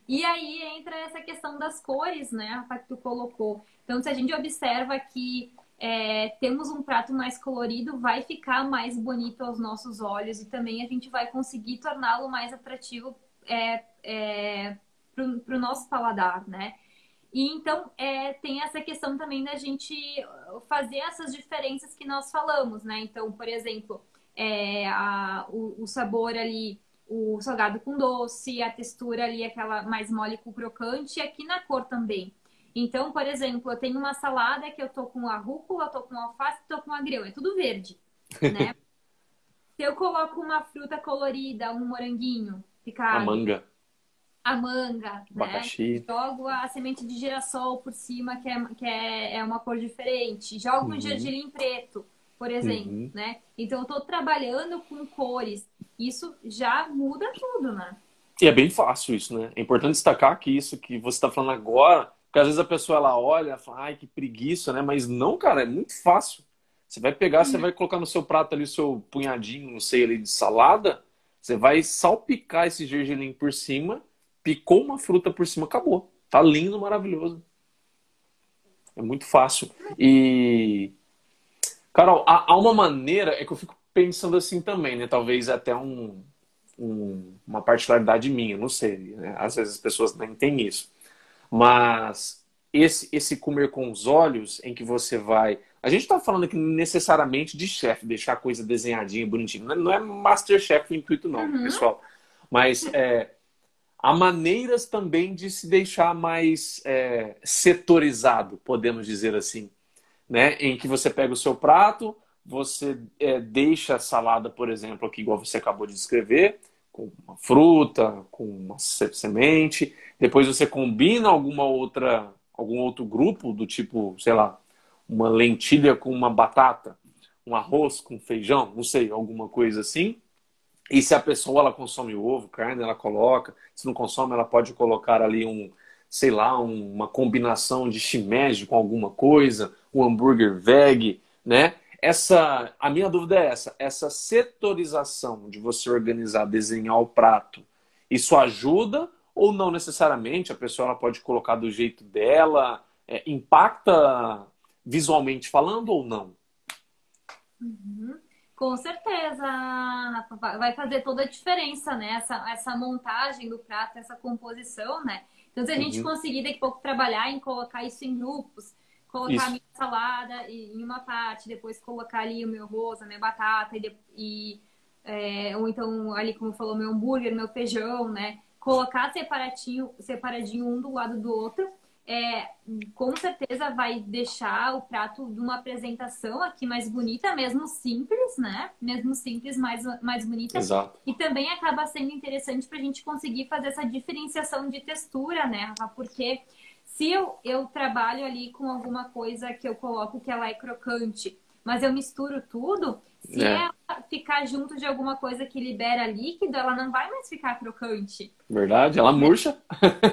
E aí entra essa questão das cores, né, Rafa, que tu colocou. Então, se a gente observa que é, temos um prato mais colorido, vai ficar mais bonito aos nossos olhos e também a gente vai conseguir torná-lo mais atrativo é, é, para o nosso paladar, né? E então é, tem essa questão também da gente fazer essas diferenças que nós falamos, né? Então, por exemplo, é, a, o, o, sabor ali, o salgado com doce, a textura ali, aquela mais mole com crocante, e aqui na cor também. Então, por exemplo, eu tenho uma salada que eu tô com a rúcula, tô com alface, tô com agrião, é tudo verde, né? [LAUGHS] Se eu coloco uma fruta colorida, um moranguinho picado, a manga a manga, Abacaxi. né? Jogo a semente de girassol por cima, que é, que é, é uma cor diferente. Jogo uhum. um gergelim preto, por exemplo, uhum. né? Então, eu estou trabalhando com cores. Isso já muda tudo, né? E é bem fácil isso, né? É importante destacar que isso que você está falando agora, porque às vezes a pessoa ela olha e fala, ai, que preguiça, né? Mas não, cara, é muito fácil. Você vai pegar, uhum. você vai colocar no seu prato ali o seu punhadinho, não sei, ali de salada, você vai salpicar esse gergelim por cima picou uma fruta por cima, acabou. Tá lindo, maravilhoso. É muito fácil. E. Carol, há uma maneira, é que eu fico pensando assim também, né? Talvez até um, um, uma particularidade minha, não sei. Né? Às vezes as pessoas nem têm isso. Mas esse, esse comer com os olhos, em que você vai. A gente está falando aqui necessariamente de chefe, deixar a coisa desenhadinha, bonitinha. Não é, é Masterchef o intuito, não, uhum. pessoal. Mas é, há maneiras também de se deixar mais é, setorizado, podemos dizer assim, né? Em que você pega o seu prato, você é, deixa a salada, por exemplo, aqui igual você acabou de descrever, com uma fruta, com uma semente, depois você combina alguma outra, algum outro grupo do tipo, sei lá, uma lentilha com uma batata, um arroz com feijão, não sei, alguma coisa assim. E se a pessoa ela consome ovo, carne, ela coloca. Se não consome, ela pode colocar ali um, sei lá, um, uma combinação de shimeji com alguma coisa, um hambúrguer veg, né? Essa, a minha dúvida é essa, essa setorização de você organizar, desenhar o prato, isso ajuda ou não necessariamente? A pessoa ela pode colocar do jeito dela, é, impacta visualmente falando ou não? Uhum. Com certeza, vai fazer toda a diferença, né? Essa, essa montagem do prato, essa composição, né? Então, se a gente uhum. conseguir daqui a pouco trabalhar em colocar isso em grupos, colocar isso. a minha salada em uma parte, depois colocar ali o meu arroz, a minha batata, e, e é, ou então ali, como falou, meu hambúrguer, meu feijão, né? Colocar separadinho, separadinho um do lado do outro é, com certeza vai deixar o prato de uma apresentação aqui mais bonita, mesmo simples, né? Mesmo simples, mais, mais bonita. Exato. E também acaba sendo interessante para a gente conseguir fazer essa diferenciação de textura, né, Rafa? Porque se eu, eu trabalho ali com alguma coisa que eu coloco que ela é crocante, mas eu misturo tudo, se é. ela ficar junto de alguma coisa que libera líquido, ela não vai mais ficar crocante. Verdade, ela murcha.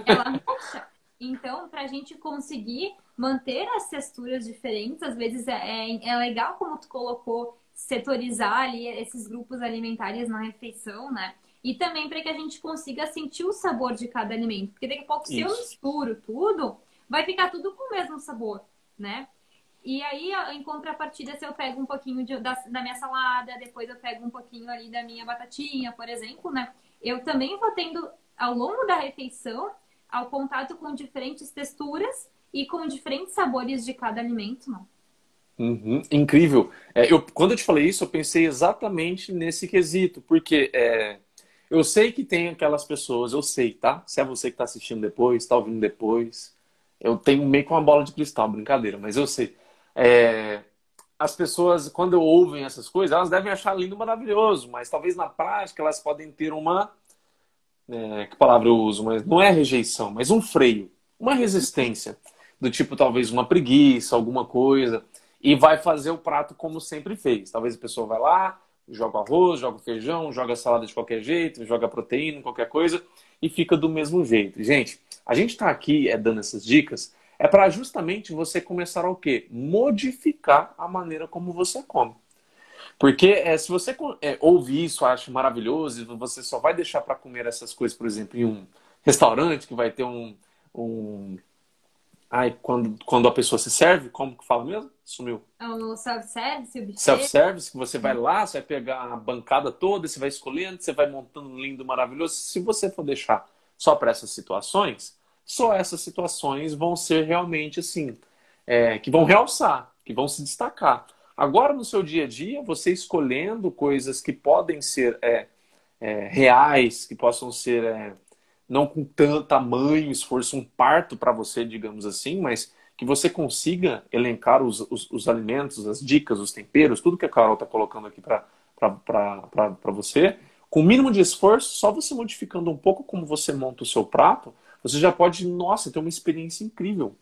Ela murcha. Então, para a gente conseguir manter as texturas diferentes, às vezes é, é, é, legal como tu colocou, setorizar ali esses grupos alimentares na refeição, né? E também para que a gente consiga sentir o sabor de cada alimento. Porque daqui a pouco, se eu misturo tudo, vai ficar tudo com o mesmo sabor, né? E aí, em contrapartida, se eu pego um pouquinho de, da, da minha salada, depois eu pego um pouquinho ali da minha batatinha, por exemplo, né? Eu também vou tendo, ao longo da refeição, ao contato com diferentes texturas e com diferentes sabores de cada alimento? Uhum, incrível. É, eu, quando eu te falei isso, eu pensei exatamente nesse quesito, porque é, eu sei que tem aquelas pessoas, eu sei, tá? Se é você que está assistindo depois, está ouvindo depois, eu tenho meio que uma bola de cristal, brincadeira, mas eu sei. É, as pessoas, quando ouvem essas coisas, elas devem achar lindo, maravilhoso, mas talvez na prática elas podem ter uma. É, que palavra eu uso? Mas não é rejeição, mas um freio, uma resistência, do tipo talvez uma preguiça, alguma coisa, e vai fazer o prato como sempre fez. Talvez a pessoa vai lá, joga arroz, joga feijão, joga salada de qualquer jeito, joga proteína, qualquer coisa, e fica do mesmo jeito. Gente, a gente está aqui é, dando essas dicas é para justamente você começar a o quê? Modificar a maneira como você come. Porque é, se você é, ouve isso, acha maravilhoso, e você só vai deixar para comer essas coisas, por exemplo, em um restaurante que vai ter um. um... Ai, quando, quando a pessoa se serve, como que fala mesmo? Sumiu. É o self-service, o Self-service, que você vai lá, você vai pegar a bancada toda, você vai escolhendo, você vai montando lindo, maravilhoso. Se você for deixar só para essas situações, só essas situações vão ser realmente assim, é, que vão realçar, que vão se destacar. Agora, no seu dia a dia, você escolhendo coisas que podem ser é, é, reais, que possam ser é, não com tanto tamanho, esforço, um parto para você, digamos assim, mas que você consiga elencar os, os, os, alimentos, as dicas, os temperos, tudo que a Carol está colocando aqui para você, com o mínimo de esforço, só você modificando um pouco como você monta o seu prato, você já pode, nossa, ter uma experiência incrível.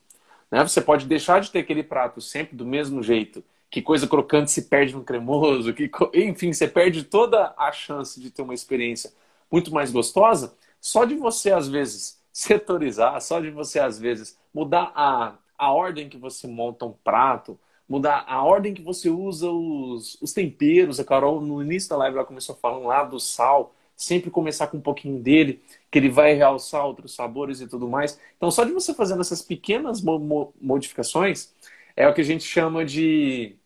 Né? Você pode deixar de ter aquele prato sempre do mesmo jeito, que coisa crocante se perde no cremoso, que, enfim, você perde toda a chance de ter uma experiência muito mais gostosa, só de você, às vezes, [LAUGHS] setorizar, só de você, às vezes, mudar a, a ordem que você monta um prato, mudar a ordem que você usa os, os temperos. A Carol, no início da live, ela começou falando lá do sal, sempre começar com um pouquinho dele que ele vai realçar outros sabores e tudo mais. Então, só de você fazendo essas pequenas mo modificações, é o que a gente chama de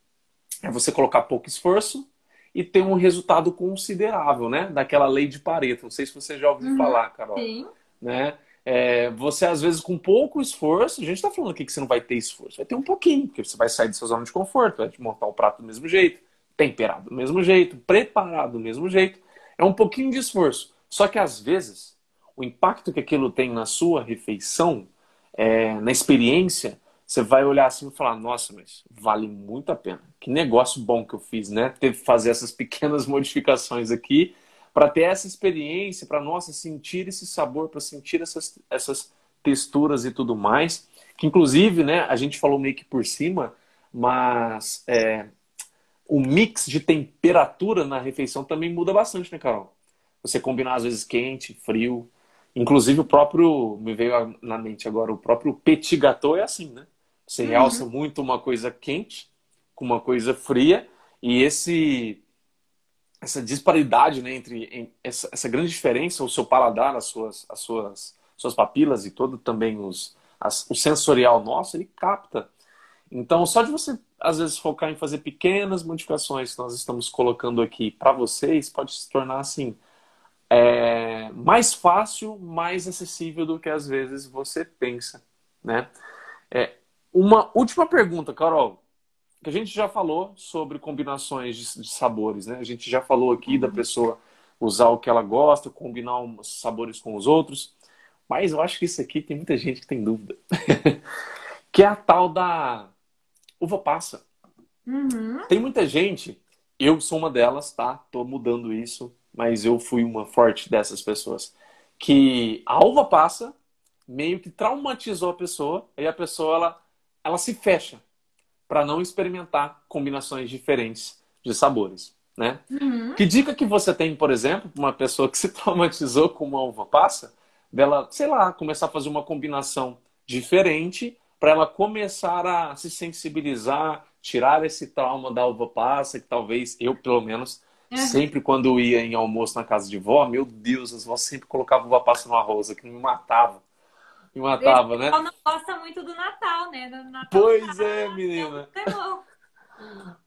é você colocar pouco esforço e ter um resultado considerável, né? Daquela lei de Pareto. Não sei se você já ouviu uhum, falar, Carol. Sim. Né? É, você, às vezes, com pouco esforço, a gente está falando aqui que você não vai ter esforço, vai ter um pouquinho, porque você vai sair da sua zona de conforto, vai montar o prato do mesmo jeito, temperado do mesmo jeito, preparado do mesmo jeito. É um pouquinho de esforço. Só que, às vezes, o impacto que aquilo tem na sua refeição, é, na experiência, você vai olhar assim e falar: nossa, mas vale muito a pena. Que negócio bom que eu fiz, né? Teve que fazer essas [LAUGHS] pequenas modificações aqui para ter essa experiência, para nossa sentir esse sabor, para sentir essas, essas texturas e tudo mais. Que inclusive, né, a gente falou meio que por cima, mas é, o mix de temperatura na refeição também muda bastante, né, Carol? Você combinar às vezes quente, frio, Inclusive o próprio, me veio na mente agora, o próprio petit gâteau é assim, né? Você uhum. realça muito uma coisa quente com uma coisa fria e esse essa disparidade né, entre em, essa, essa, grande diferença, o seu paladar, as suas, as suas, suas papilas e todo também os, as, o sensorial nosso, ele capta. Então, só de você, às vezes, focar em fazer pequenas modificações que nós estamos colocando aqui para vocês, pode se tornar assim é, mais fácil, mais acessível do que às vezes você pensa, né? É, uma última pergunta, Carol, que a gente já falou sobre combinações de, de sabores, né? A gente já falou aqui da pessoa usar o que ela gosta, combinar os sabores com os outros, mas eu acho que isso aqui tem muita gente que tem dúvida, [LAUGHS] que é a tal da uva passa. Uhum. Tem muita gente, eu sou uma delas, tá? Tô mudando isso mas eu fui uma forte dessas pessoas. Que a uva passa meio que traumatizou a pessoa e a pessoa ela, ela se fecha para não experimentar combinações diferentes de sabores, né? Uhum. Que dica que você tem, por exemplo, uma pessoa que [LAUGHS] se traumatizou com uma uva passa, dela, sei lá, começar a fazer uma combinação diferente para ela começar a se sensibilizar, tirar esse trauma da uva passa, que talvez eu, pelo menos, Uhum. Sempre quando ia em almoço na casa de vó, meu Deus, as vós sempre colocavam uva passa no arroz, que me matava. Em uma tábua, né? não gosta muito do Natal, né? Natal pois tá, é, menina.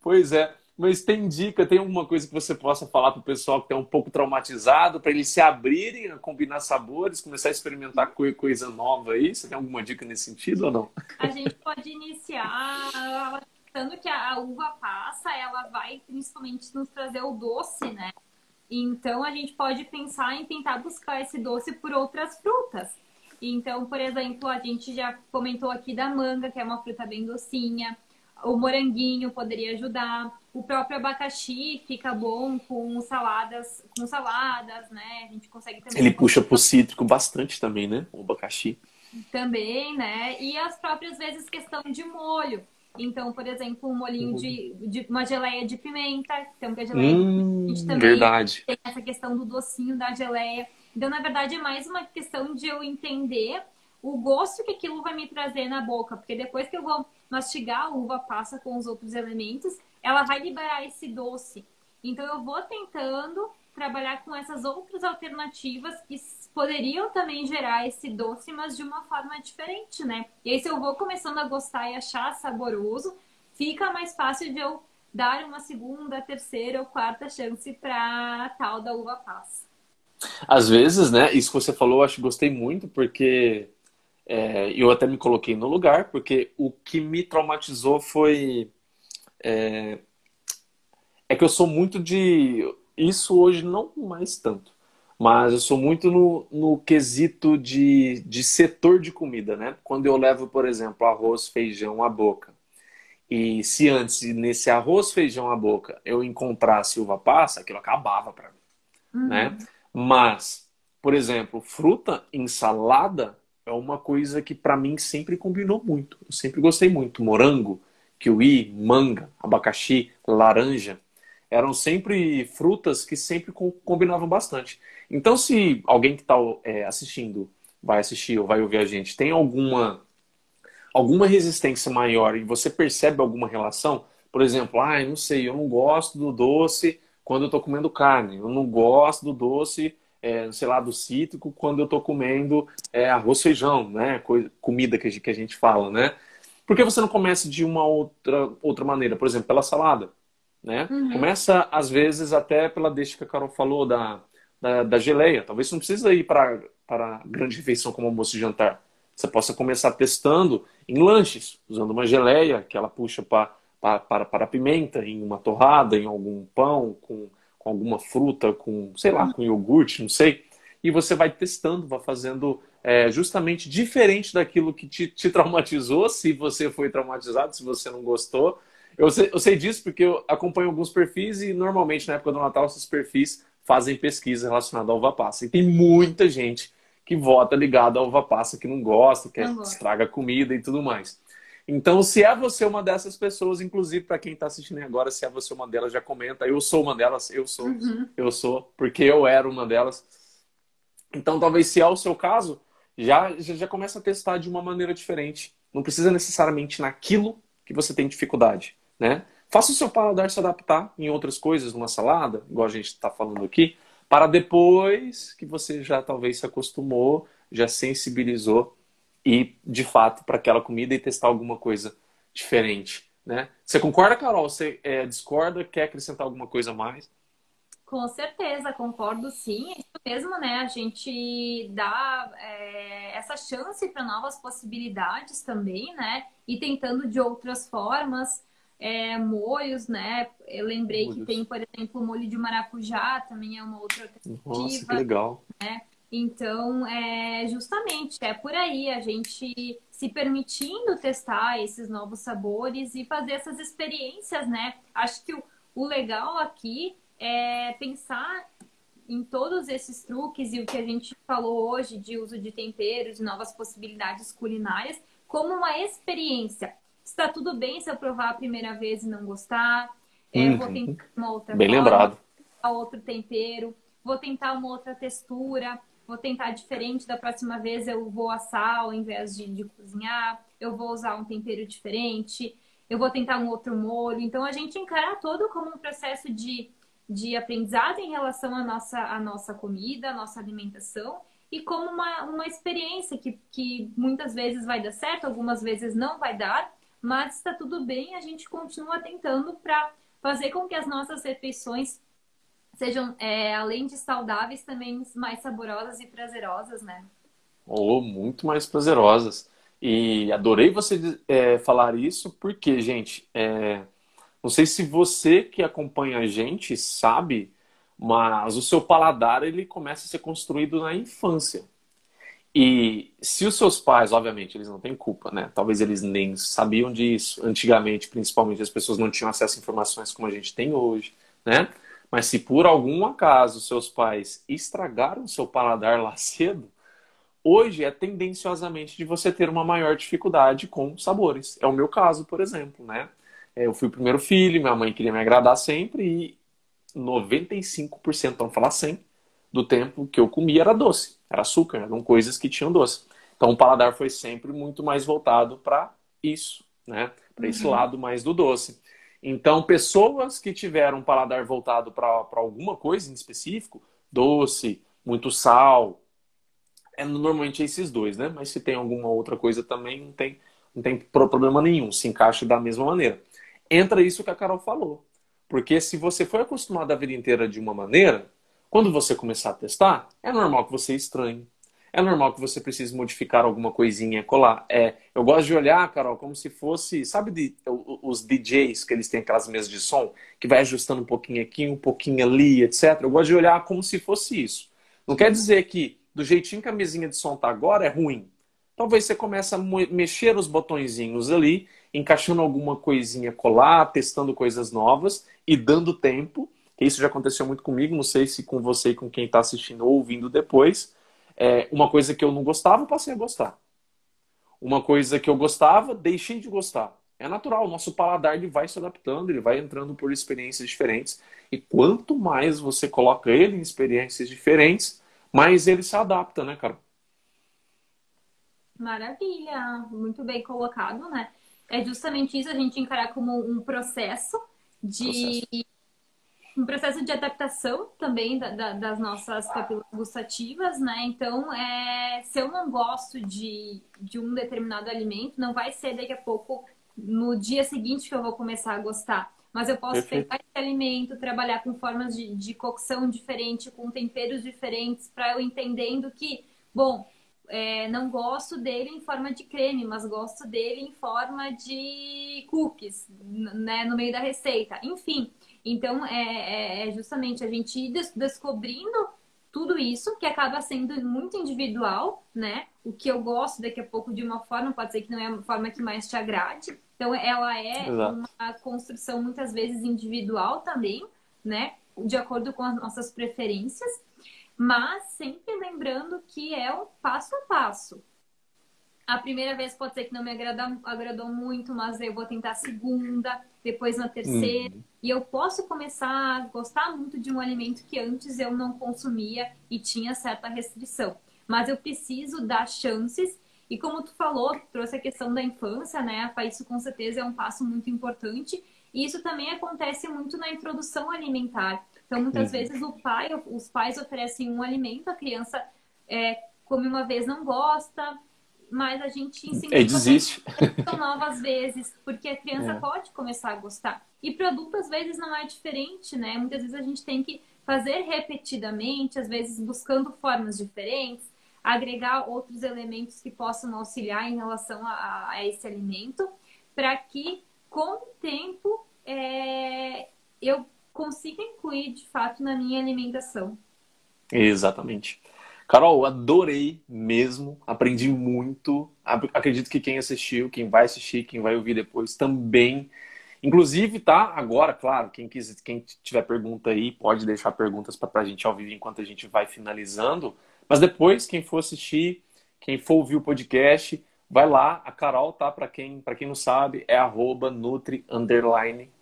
Pois é. Mas tem dica, tem alguma coisa que você possa falar para o pessoal que está um pouco traumatizado, para eles se abrirem a combinar sabores, começar a experimentar coisa nova aí? Você tem alguma dica nesse sentido ou não? A gente pode iniciar tanto que a uva passa, ela vai principalmente nos trazer o doce, né? Então a gente pode pensar em tentar buscar esse doce por outras frutas. Então, por exemplo, a gente já comentou aqui da manga, que é uma fruta bem docinha. O moranguinho poderia ajudar. O próprio abacaxi fica bom com saladas, com saladas, né? A gente consegue também. Ele puxa pro cítrico bastante também, né? O abacaxi. Também, né? E as próprias vezes questão de molho. Então, por exemplo, um molinho de, de uma geleia de pimenta. Então, que a geleia hum, a gente também verdade. tem essa questão do docinho da geleia. Então, na verdade, é mais uma questão de eu entender o gosto que aquilo vai me trazer na boca. Porque depois que eu vou mastigar a uva passa com os outros elementos, ela vai liberar esse doce. Então eu vou tentando trabalhar com essas outras alternativas que poderiam também gerar esse doce, mas de uma forma diferente, né? E aí se eu vou começando a gostar e achar saboroso, fica mais fácil de eu dar uma segunda, terceira ou quarta chance para tal da uva passa. Às vezes, né? Isso que você falou, eu acho que gostei muito, porque é, eu até me coloquei no lugar, porque o que me traumatizou foi. É, é que eu sou muito de. Isso hoje não mais tanto, mas eu sou muito no, no quesito de, de setor de comida, né? Quando eu levo, por exemplo, arroz, feijão à boca. E se antes, nesse arroz, feijão à boca, eu encontrasse uva passa, aquilo acabava para mim, uhum. né? Mas, por exemplo, fruta em salada é uma coisa que para mim sempre combinou muito. Eu sempre gostei muito. Morango, kiwi, manga, abacaxi, laranja eram sempre frutas que sempre combinavam bastante. Então, se alguém que está é, assistindo, vai assistir ou vai ouvir a gente, tem alguma alguma resistência maior e você percebe alguma relação, por exemplo, ah, não sei, eu não gosto do doce quando eu estou comendo carne, eu não gosto do doce é, sei lá, do cítrico quando eu estou comendo é, arroz, feijão, né? comida que a, gente, que a gente fala, né? Por que você não começa de uma outra, outra maneira? Por exemplo, pela salada, né? Uhum. Começa, às vezes, até pela deixa que a Carol falou da, da, da geleia. Talvez você não precisa ir para para grande refeição como almoço e jantar. Você possa começar testando em lanches, usando uma geleia que ela puxa para para, para a pimenta, em uma torrada, em algum pão, com com alguma fruta, com, sei lá, com iogurte, não sei. E você vai testando, vai fazendo é, justamente diferente daquilo que te, te, traumatizou, se você foi traumatizado, se você não gostou. Eu sei, eu sei disso porque eu acompanho alguns perfis e normalmente na época do Natal esses perfis fazem pesquisa relacionada ao uva passa. E tem muita gente que vota ligada ao uva passa, que não gosta, que não estraga comida e tudo mais. Então, se é você uma dessas pessoas, inclusive para quem está assistindo agora, se é você uma delas, já comenta. Eu sou uma delas, eu sou, uhum. eu sou, porque eu era uma delas. Então, talvez se é o seu caso, já, já, já começa a testar de uma maneira diferente. Não precisa necessariamente naquilo que você tem dificuldade, né? Faça o seu paladar se adaptar em outras coisas, numa salada, igual a gente está falando aqui, para depois que você já talvez se acostumou, já sensibilizou ir de fato para aquela comida e testar alguma coisa diferente, né? Você concorda, Carol? Você é, discorda? Quer acrescentar alguma coisa a mais? Com certeza, concordo sim. É isso mesmo, né? A gente dá é, essa chance para novas possibilidades também, né? E tentando de outras formas, é, molhos, né? Eu lembrei molhos. que tem, por exemplo, o molho de maracujá, também é uma outra alternativa. Nossa, que legal. Né? Então, é justamente é por aí a gente se permitindo testar esses novos sabores e fazer essas experiências, né? Acho que o, o legal aqui é pensar em todos esses truques e o que a gente falou hoje de uso de temperos, de novas possibilidades culinárias, como uma experiência. Está tudo bem se eu provar a primeira vez e não gostar, é, uhum. vou tentar uma outra Bem forma, lembrado. outro tempero, vou tentar uma outra textura vou tentar diferente, da próxima vez eu vou assar ao invés de, de cozinhar, eu vou usar um tempero diferente, eu vou tentar um outro molho. Então a gente encara todo como um processo de, de aprendizado em relação à nossa, à nossa comida, à nossa alimentação e como uma, uma experiência que, que muitas vezes vai dar certo, algumas vezes não vai dar, mas está tudo bem, a gente continua tentando para fazer com que as nossas refeições sejam, é, além de saudáveis, também mais saborosas e prazerosas, né? Oh, muito mais prazerosas. E adorei você é, falar isso, porque, gente, é, não sei se você que acompanha a gente sabe, mas o seu paladar ele começa a ser construído na infância. E se os seus pais, obviamente, eles não têm culpa, né? Talvez eles nem sabiam disso. Antigamente, principalmente, as pessoas não tinham acesso a informações como a gente tem hoje, né? Mas se por algum acaso seus pais estragaram seu paladar lá cedo, hoje é tendenciosamente de você ter uma maior dificuldade com sabores. É o meu caso, por exemplo, né? Eu fui o primeiro filho, minha mãe queria me agradar sempre e 95%, vamos falar 100, do tempo que eu comia era doce, era açúcar, eram coisas que tinham doce. Então o paladar foi sempre muito mais voltado para isso, né? Para esse uhum. lado mais do doce. Então, pessoas que tiveram um paladar voltado para alguma coisa em específico, doce, muito sal, é normalmente esses dois, né? Mas se tem alguma outra coisa também, não tem, não tem problema nenhum, se encaixa da mesma maneira. Entra isso que a Carol falou. Porque se você foi acostumado a vida inteira de uma maneira, quando você começar a testar, é normal que você estranhe, é normal que você precise modificar alguma coisinha, colar. É, eu gosto de olhar, Carol, como se fosse, sabe, de, os DJs que eles têm aquelas mesas de som que vai ajustando um pouquinho aqui, um pouquinho ali, etc. Eu gosto de olhar como se fosse isso. Não quer dizer que do jeitinho que a mesinha de som tá agora é ruim. Talvez você comece a mexer os botõezinhos ali, encaixando alguma coisinha colar, testando coisas novas e dando tempo. Isso já aconteceu muito comigo, não sei se com você e com quem está assistindo ou ouvindo depois é, uma coisa que eu não gostava, passei a gostar. Uma coisa que eu gostava, deixei de gostar. É natural, o nosso paladar ele vai se adaptando, ele vai entrando por experiências diferentes. E quanto mais você coloca ele em experiências diferentes, mais ele se adapta, né, cara? Maravilha, muito bem colocado, né? É justamente isso a gente encarar como um processo de processo um processo de adaptação também da, da, das nossas papilas gustativas, né? Então, é, se eu não gosto de, de um determinado alimento, não vai ser daqui a pouco, no dia seguinte, que eu vou começar a gostar. Mas eu posso Perfeito. pegar esse alimento, trabalhar com formas de, de cocção diferente, com temperos diferentes, para eu entendendo que, bom, é, não gosto dele em forma de creme, mas gosto dele em forma de cookies, né, no meio da receita. Enfim, então, é, é, é justamente a gente ir descobrindo tudo isso, que acaba sendo muito individual, né? O que eu gosto daqui a pouco de uma forma, pode ser que não é a forma que mais te agrade. Então, ela é Exato. uma construção muitas vezes individual também, né? De acordo com as nossas preferências, mas sempre lembrando que é o passo a passo. A primeira vez pode ser que não me agrada, agradou muito, mas eu vou tentar a segunda, depois na terceira. Uhum. E eu posso começar a gostar muito de um alimento que antes eu não consumia e tinha certa restrição. Mas eu preciso dar chances. E como tu falou, trouxe a questão da infância, né? Isso com certeza é um passo muito importante. E isso também acontece muito na introdução alimentar. Então, muitas uhum. vezes o pai, os pais oferecem um alimento, a criança é, come uma vez, não gosta, mas a gente ensina é, desiste. novas vezes, porque a criança é. pode começar a gostar. E para adulto, às vezes, não é diferente, né? Muitas vezes a gente tem que fazer repetidamente, às vezes buscando formas diferentes, agregar outros elementos que possam auxiliar em relação a, a esse alimento, para que, com o tempo, é, eu consiga incluir de fato na minha alimentação. Exatamente. Carol, adorei mesmo, aprendi muito. Acredito que quem assistiu, quem vai assistir, quem vai ouvir depois também. Inclusive, tá? Agora, claro, quem, quiser, quem tiver pergunta aí, pode deixar perguntas para a gente ao vivo enquanto a gente vai finalizando. Mas depois, quem for assistir, quem for ouvir o podcast, vai lá. A Carol, tá? Para quem, quem não sabe, é arroba Nutri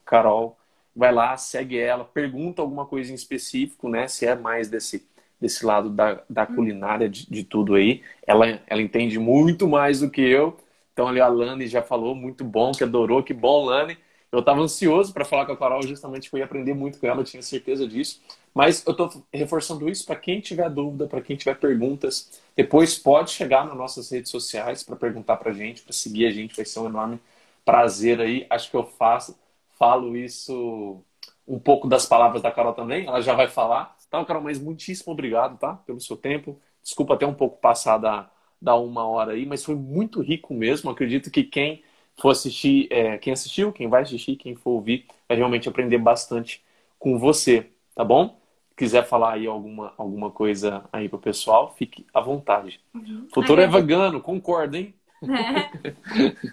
Carol. Vai lá, segue ela, pergunta alguma coisa em específico, né? Se é mais desse desse lado da, da hum. culinária de, de, tudo aí. Ela, ela entende muito mais do que eu. Então ali a Lani já falou, muito bom, que adorou, que bom, Lani. Eu estava ansioso para falar com a Carol, justamente que eu ia aprender muito com ela, eu tinha certeza disso. Mas eu estou reforçando isso para quem tiver dúvida, para quem tiver perguntas. Depois pode chegar nas nossas redes sociais para perguntar para a gente, para seguir a gente, vai ser um enorme prazer aí. Acho que eu faço, falo isso um pouco das palavras da Carol também, ela já vai falar. Então, Carol, mas muitíssimo obrigado, tá? Pelo seu tempo. Desculpa até um pouco passar da, da uma hora aí, mas foi muito rico mesmo. Acredito que quem for assistir, é, quem assistiu, quem vai assistir, quem for ouvir, vai realmente aprender bastante com você, tá bom? Quiser falar aí alguma, alguma coisa aí pro pessoal, fique à vontade. Uhum. Futuro é vegano, concorda, hein? [LAUGHS]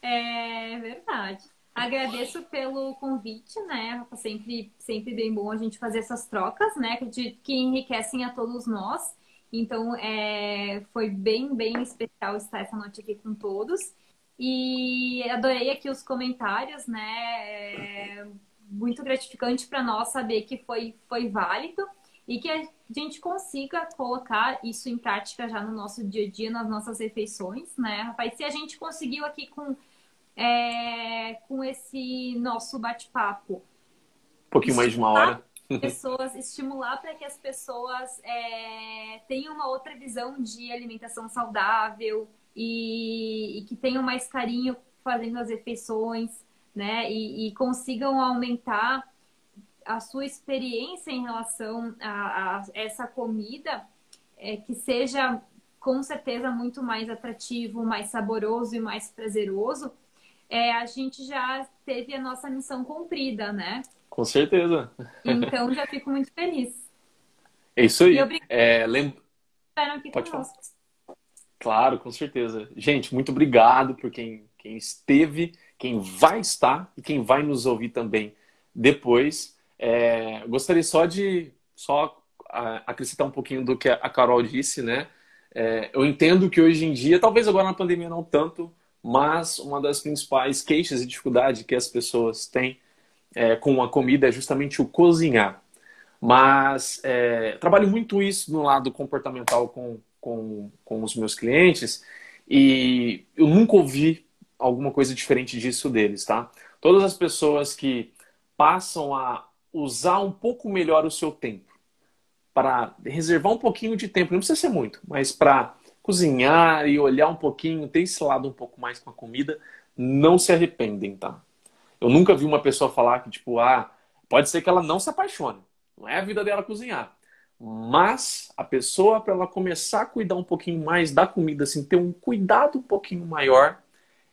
É. é verdade. Agradeço pelo convite, né? Sempre, sempre bem bom a gente fazer essas trocas, né? Que, que enriquecem a todos nós. Então, é, foi bem, bem especial estar essa noite aqui com todos. E adorei aqui os comentários, né? É muito gratificante para nós saber que foi, foi válido e que a gente consiga colocar isso em prática já no nosso dia a dia, nas nossas refeições, né, rapaz? Se a gente conseguiu aqui com é, com esse nosso bate-papo. Um pouquinho mais de uma hora. [LAUGHS] pessoas, estimular para que as pessoas é, tenham uma outra visão de alimentação saudável e, e, que tenham mais carinho fazendo as refeições, né? E, e consigam aumentar a sua experiência em relação a, a essa comida, é, que seja com certeza muito mais atrativo, mais saboroso e mais prazeroso é, a gente já teve a nossa missão cumprida, né? Com certeza. Então [LAUGHS] já fico muito feliz. É isso aí. É, lem... Pode conosco. falar. Claro, com certeza. Gente, muito obrigado por quem, quem esteve, quem vai estar e quem vai nos ouvir também depois. É, gostaria só de só acrescentar um pouquinho do que a Carol disse, né? É, eu entendo que hoje em dia, talvez agora na pandemia não tanto, mas uma das principais queixas e dificuldades que as pessoas têm é, com a comida é justamente o cozinhar. Mas é, trabalho muito isso no lado comportamental com, com, com os meus clientes e eu nunca ouvi alguma coisa diferente disso deles, tá? Todas as pessoas que passam a usar um pouco melhor o seu tempo para reservar um pouquinho de tempo, não precisa ser muito, mas para cozinhar e olhar um pouquinho, ter esse lado um pouco mais com a comida, não se arrependem, tá? Eu nunca vi uma pessoa falar que, tipo, ah, pode ser que ela não se apaixone. Não é a vida dela cozinhar. Mas a pessoa, para ela começar a cuidar um pouquinho mais da comida, assim, ter um cuidado um pouquinho maior,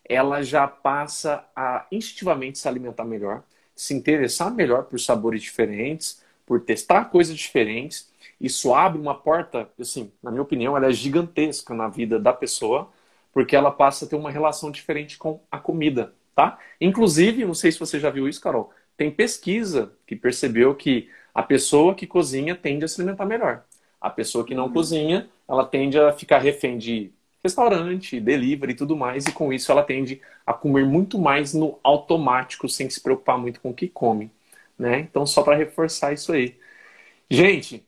ela já passa a instintivamente se alimentar melhor, se interessar melhor por sabores diferentes, por testar coisas diferentes isso abre uma porta, assim, na minha opinião, ela é gigantesca na vida da pessoa, porque ela passa a ter uma relação diferente com a comida, tá? Inclusive, não sei se você já viu isso, Carol, tem pesquisa que percebeu que a pessoa que cozinha tende a se alimentar melhor. A pessoa que não uhum. cozinha, ela tende a ficar refém de restaurante, delivery e tudo mais, e com isso ela tende a comer muito mais no automático, sem se preocupar muito com o que come, né? Então, só para reforçar isso aí. Gente,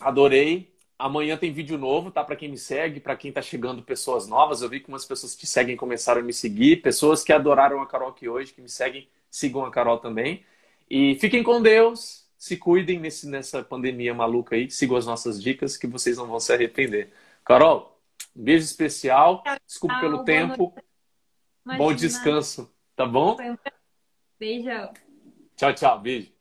Adorei. Amanhã tem vídeo novo, tá? Para quem me segue, para quem tá chegando pessoas novas. Eu vi que umas pessoas que te seguem começaram a me seguir. Pessoas que adoraram a Carol aqui hoje, que me seguem, sigam a Carol também. E fiquem com Deus. Se cuidem nesse, nessa pandemia maluca aí. Sigam as nossas dicas que vocês não vão se arrepender. Carol, um beijo especial. Desculpa pelo tempo. Bom descanso, tá bom? Beijo. Tchau, tchau. Beijo.